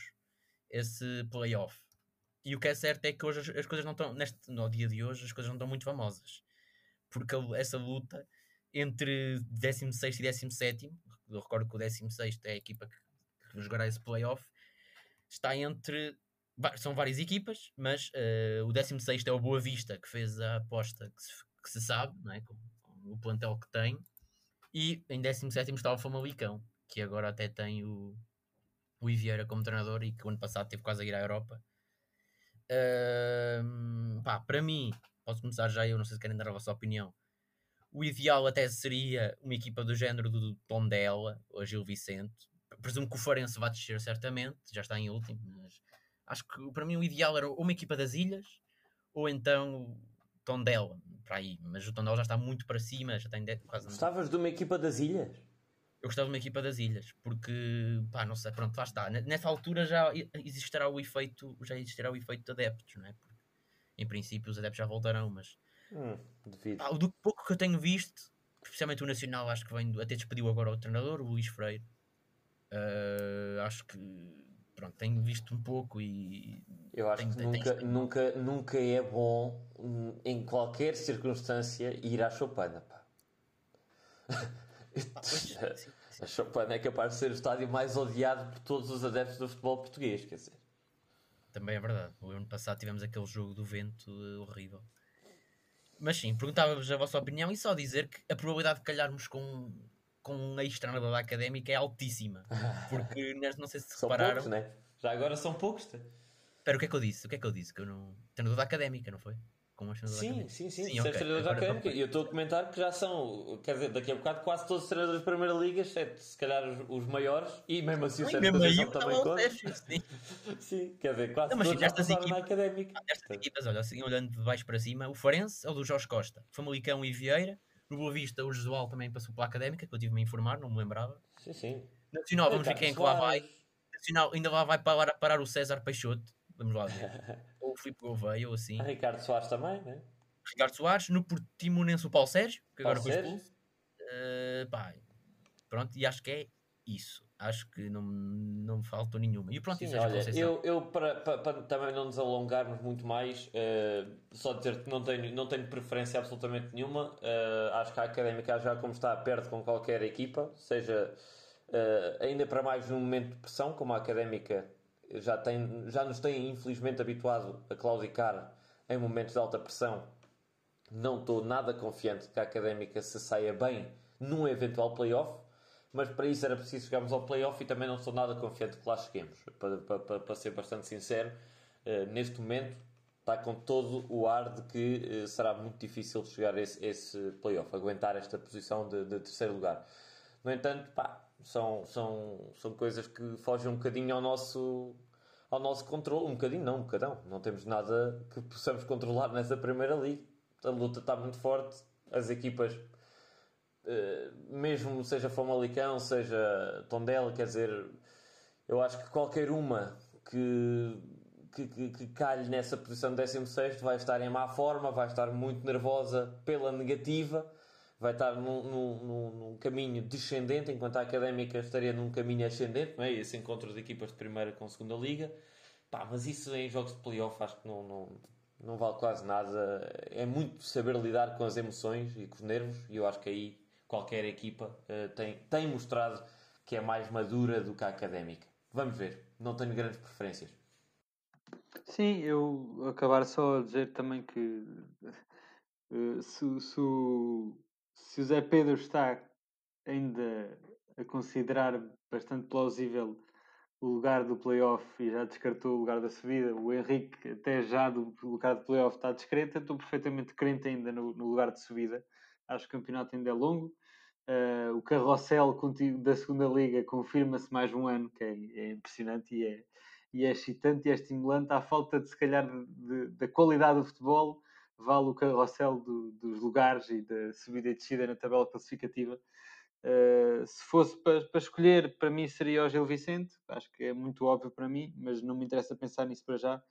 esse playoff. E o que é certo é que hoje as, as coisas não estão, neste, no dia de hoje, as coisas não estão muito famosas, porque a, essa luta entre 16 e 17, eu recordo que o 16 é a equipa que, que jogará esse playoff está entre. São várias equipas, mas eh, o 16 é o Boa Vista, que fez a aposta que se, que se sabe, não é? com, com o plantel que tem, e em 17 está o Famalicão, que agora até tem o, o Ivieira como treinador e que o ano passado teve quase a ir à Europa. Ahm, pá, para mim, posso começar já, eu não sei se querem dar a vossa opinião. O ideal até seria uma equipa do género do Tondela ou Gil Vicente. Presumo que o Farense vai descer certamente, já está em último, mas acho que para mim o ideal era uma equipa das Ilhas ou então o Tondela, para aí. Mas o Tondela já está muito para cima, já tem quase. gostavas de uma equipa das ilhas? Eu gostava de uma equipa das Ilhas, porque, pá, não sei, pronto, lá está. Nessa altura já existirá o efeito, já existirá o efeito de adeptos, não é? Porque, em princípio os adeptos já voltarão, mas Hum, pá, do pouco que eu tenho visto, especialmente o Nacional, acho que vem, até despediu agora o treinador, o Luís Freire. Ah, acho que, pronto, tenho visto um pouco e Eu acho Tem- que nunca, que- nunca, nunca é bom, hum, em qualquer circunstância, ir à choupana. Pá. pá, pois, sim, sim. A choupana é capaz de ser o estádio mais odiado por todos os adeptos do futebol português, quer dizer. Também é verdade. O ano passado tivemos aquele jogo do vento eh, horrível. Mas sim, perguntava-vos a vossa opinião e só dizer que a probabilidade de calharmos com, com um ex-treinador da académica é altíssima. Porque não sei se São repararam. poucos, né? Já agora são poucos. tá? Espera, o que é que eu disse? O que é que eu disse? Que eu não. Treinador da académica, não foi? Com um ex-treinador da Sim, académica. sim, sim. Sim, sim ok. treinadores da Agora académica. E eu estou a comentar que já são, quer dizer, daqui a bocado quase todos os treinadores da Primeira Liga, exceto se calhar os, os maiores, e mesmo assim o Sérgio Conceição eu também conta. Sim. Sim, quer dizer, quase Não, mas todos já estas passaram na equipas- académica. Destas equipas, olha, assim, olhando de baixo para cima, o Farense é o do Jorge Costa, Famalicão e Vieira. No Boa Vista, o Jesual também passou pela académica, que eu tive-me a informar, não me lembrava. Sim, sim. Nacional, vamos ver Ricardo quem é que lá vai. Nacional ainda lá vai parar, parar o César Peixoto. Vamos lá ver. ou o Filipe Gouveia, ou assim. Ricardo Soares também, né? Ricardo Soares. No Portimonense, o Paulo Sérgio, que agora Paulo foi Sérgio. expulso. Eh, pá, pronto, e acho que é isso. Acho que não, não me faltou nenhuma. E pronto, Sim, isso olha, eu, eu para, para, para, também não nos alongarmos muito mais, uh, só dizer que não tenho, não tenho preferência absolutamente nenhuma. Uh, acho que a Académica já como está perto com qualquer equipa, seja uh, ainda para mais num momento de pressão, como a Académica já, tem, já nos tem infelizmente habituado a claudicar em momentos de alta pressão. Não estou nada confiante que a Académica se saia bem num eventual playoff mas para isso era preciso chegarmos ao playoff e também não sou nada confiante que lá cheguemos. Para, para, para ser bastante sincero, uh, neste momento está com todo o ar de que uh, será muito difícil chegar a esse, esse playoff, aguentar esta posição de, de, terceiro lugar. No entanto, pá, são, são, são coisas que fogem um bocadinho ao nosso, ao nosso controle. Um bocadinho, não, um bocadão. Não temos nada que possamos controlar nessa primeira liga. A luta está muito forte, as equipas mesmo seja Famalicão, seja Tondela, quer dizer, eu acho que qualquer uma que, que, que, que calhe nessa posição de 16 vai estar em má forma, vai estar muito nervosa pela negativa, vai estar num, num, num caminho descendente, enquanto a Académica estaria num caminho ascendente, não é? esse encontro de equipas de primeira com segunda liga. Pá, mas isso em jogos de playoff acho que não, não, não vale quase nada. É muito saber lidar com as emoções e com os nervos, e eu acho que aí qualquer equipa uh, tem, tem mostrado que é mais madura do que a académica. Vamos ver, não tenho grandes preferências. Sim, eu acabar só a dizer também que uh, se, se, se o Zé Pedro está ainda a considerar bastante plausível o lugar do playoff e já descartou o lugar da subida, o Henrique até já do lugar do playoff está discreto, estou perfeitamente crente ainda no, no lugar de subida. Acho que o campeonato ainda é longo Uh, o carrossel da segunda liga confirma-se mais um ano, que é, é, impressionante e é, e é excitante e é estimulante. À falta de, se calhar, da qualidade do futebol, vale o carrossel do, dos lugares e da subida e descida na tabela classificativa. Uh, se fosse para, escolher, para mim seria o Gil Vicente, acho que é muito óbvio para mim, mas não me interessa pensar nisso para já.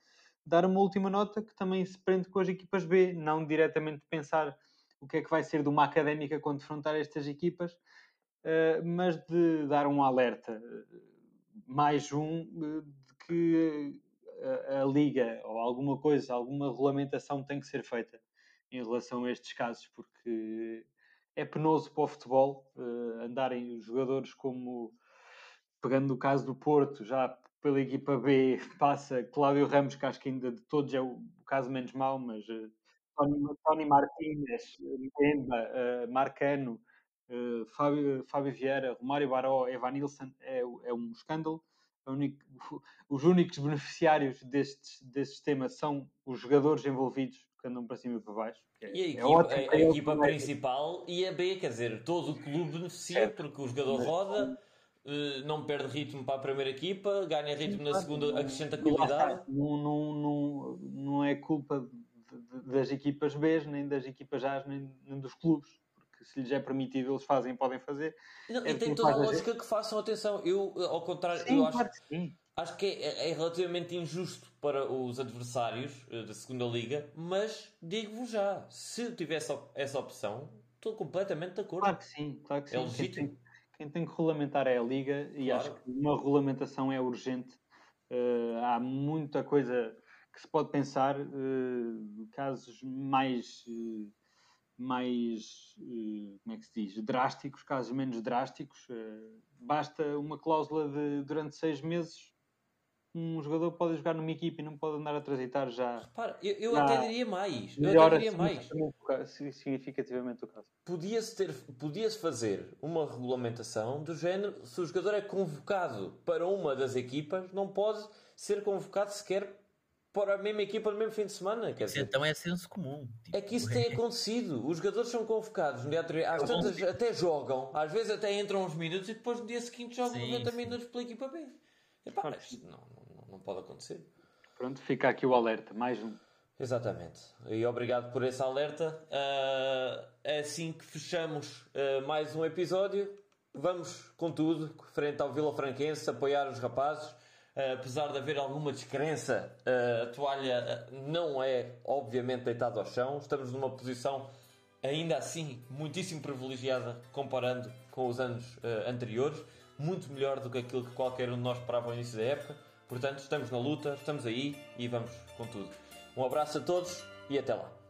Dar uma última nota que também se prende com as equipas B, não diretamente pensar o que é que vai ser de uma académica quando defrontar estas equipas, uh, mas de dar um alerta, eh, mais um, uh, de que a, a, liga ou alguma coisa, alguma regulamentação tem que ser feita em relação a estes casos, porque é penoso para o futebol uh, andarem os jogadores como pegando o caso do Porto, já pela equipa B passa Cláudio Ramos, que acho que ainda de todos é o caso menos mau, mas uh, Tony, Tony Martínez, Mbemba, uh, Marcano, uh, Fábio, Fábio Vieira, Romário Baró, Evanilson, é, é um escândalo. Único, os únicos beneficiários deste sistema são os jogadores envolvidos que andam para cima e para baixo. É, e a é equipa, é ótimo, a, a equipa principal e a B, quer dizer, todo o clube beneficia porque o jogador roda, uh, não perde ritmo para a primeira equipa, ganha ritmo na segunda, acrescenta qualidade. Não, não, não, não é culpa das equipas B, nem das equipas A, nem, nem, dos clubes. Porque se lhes é permitido, eles fazem podem fazer. Não, é e tem toda a lógica que façam atenção. Eu, ao contrário, sim, eu acho, que acho que é, é, relativamente injusto para os adversários uh, da segunda liga, mas digo-vos já, se eu tivesse essa opção, estou completamente de acordo. Claro que sim, claro que sim. É legítimo. Quem tem, quem tem que regulamentar é a liga e claro. acho que uma regulamentação é urgente. Uh, há muita coisa que se pode pensar uh, casos mais, uh, mais uh, como é que se diz, drásticos, casos menos drásticos. basta uma cláusula de durante seis meses um jogador pode jogar numa equipe e não pode andar a transitar já. Repara, eu, eu até diria mais. Eu até diria mais. Significativamente o caso. Podia-se ter, podia-se fazer uma regulamentação do género se o jogador é convocado para uma das equipas, não pode ser convocado sequer para a mesma equipa no mesmo fim de semana. Quer dizer, então é senso comum. Tipo... É que isso tem acontecido. Os jogadores são convocados no dia anterior, às tantas até jogam, às vezes até entram uns minutos e depois no dia seguinte jogam sim, 90 sim. minutos pela equipa B. Epá, isto não, não, não pode acontecer. Pronto, fica aqui o alerta, mais um. Exatamente. E obrigado por esse alerta. Uh, é assim que fechamos uh, mais um episódio. Vamos, contudo, frente ao Vila Franquense, apoiar os rapazes. Uh, apesar de haver alguma descrença, uh, a toalha uh, não é obviamente deitada ao chão. Estamos numa posição ainda assim muitíssimo privilegiada comparando com os anos anteriores. muito melhor do que aquilo que qualquer um de nós esperava ao início da época. Portanto, estamos na luta, estamos aí e vamos com tudo. Um abraço a todos e até lá.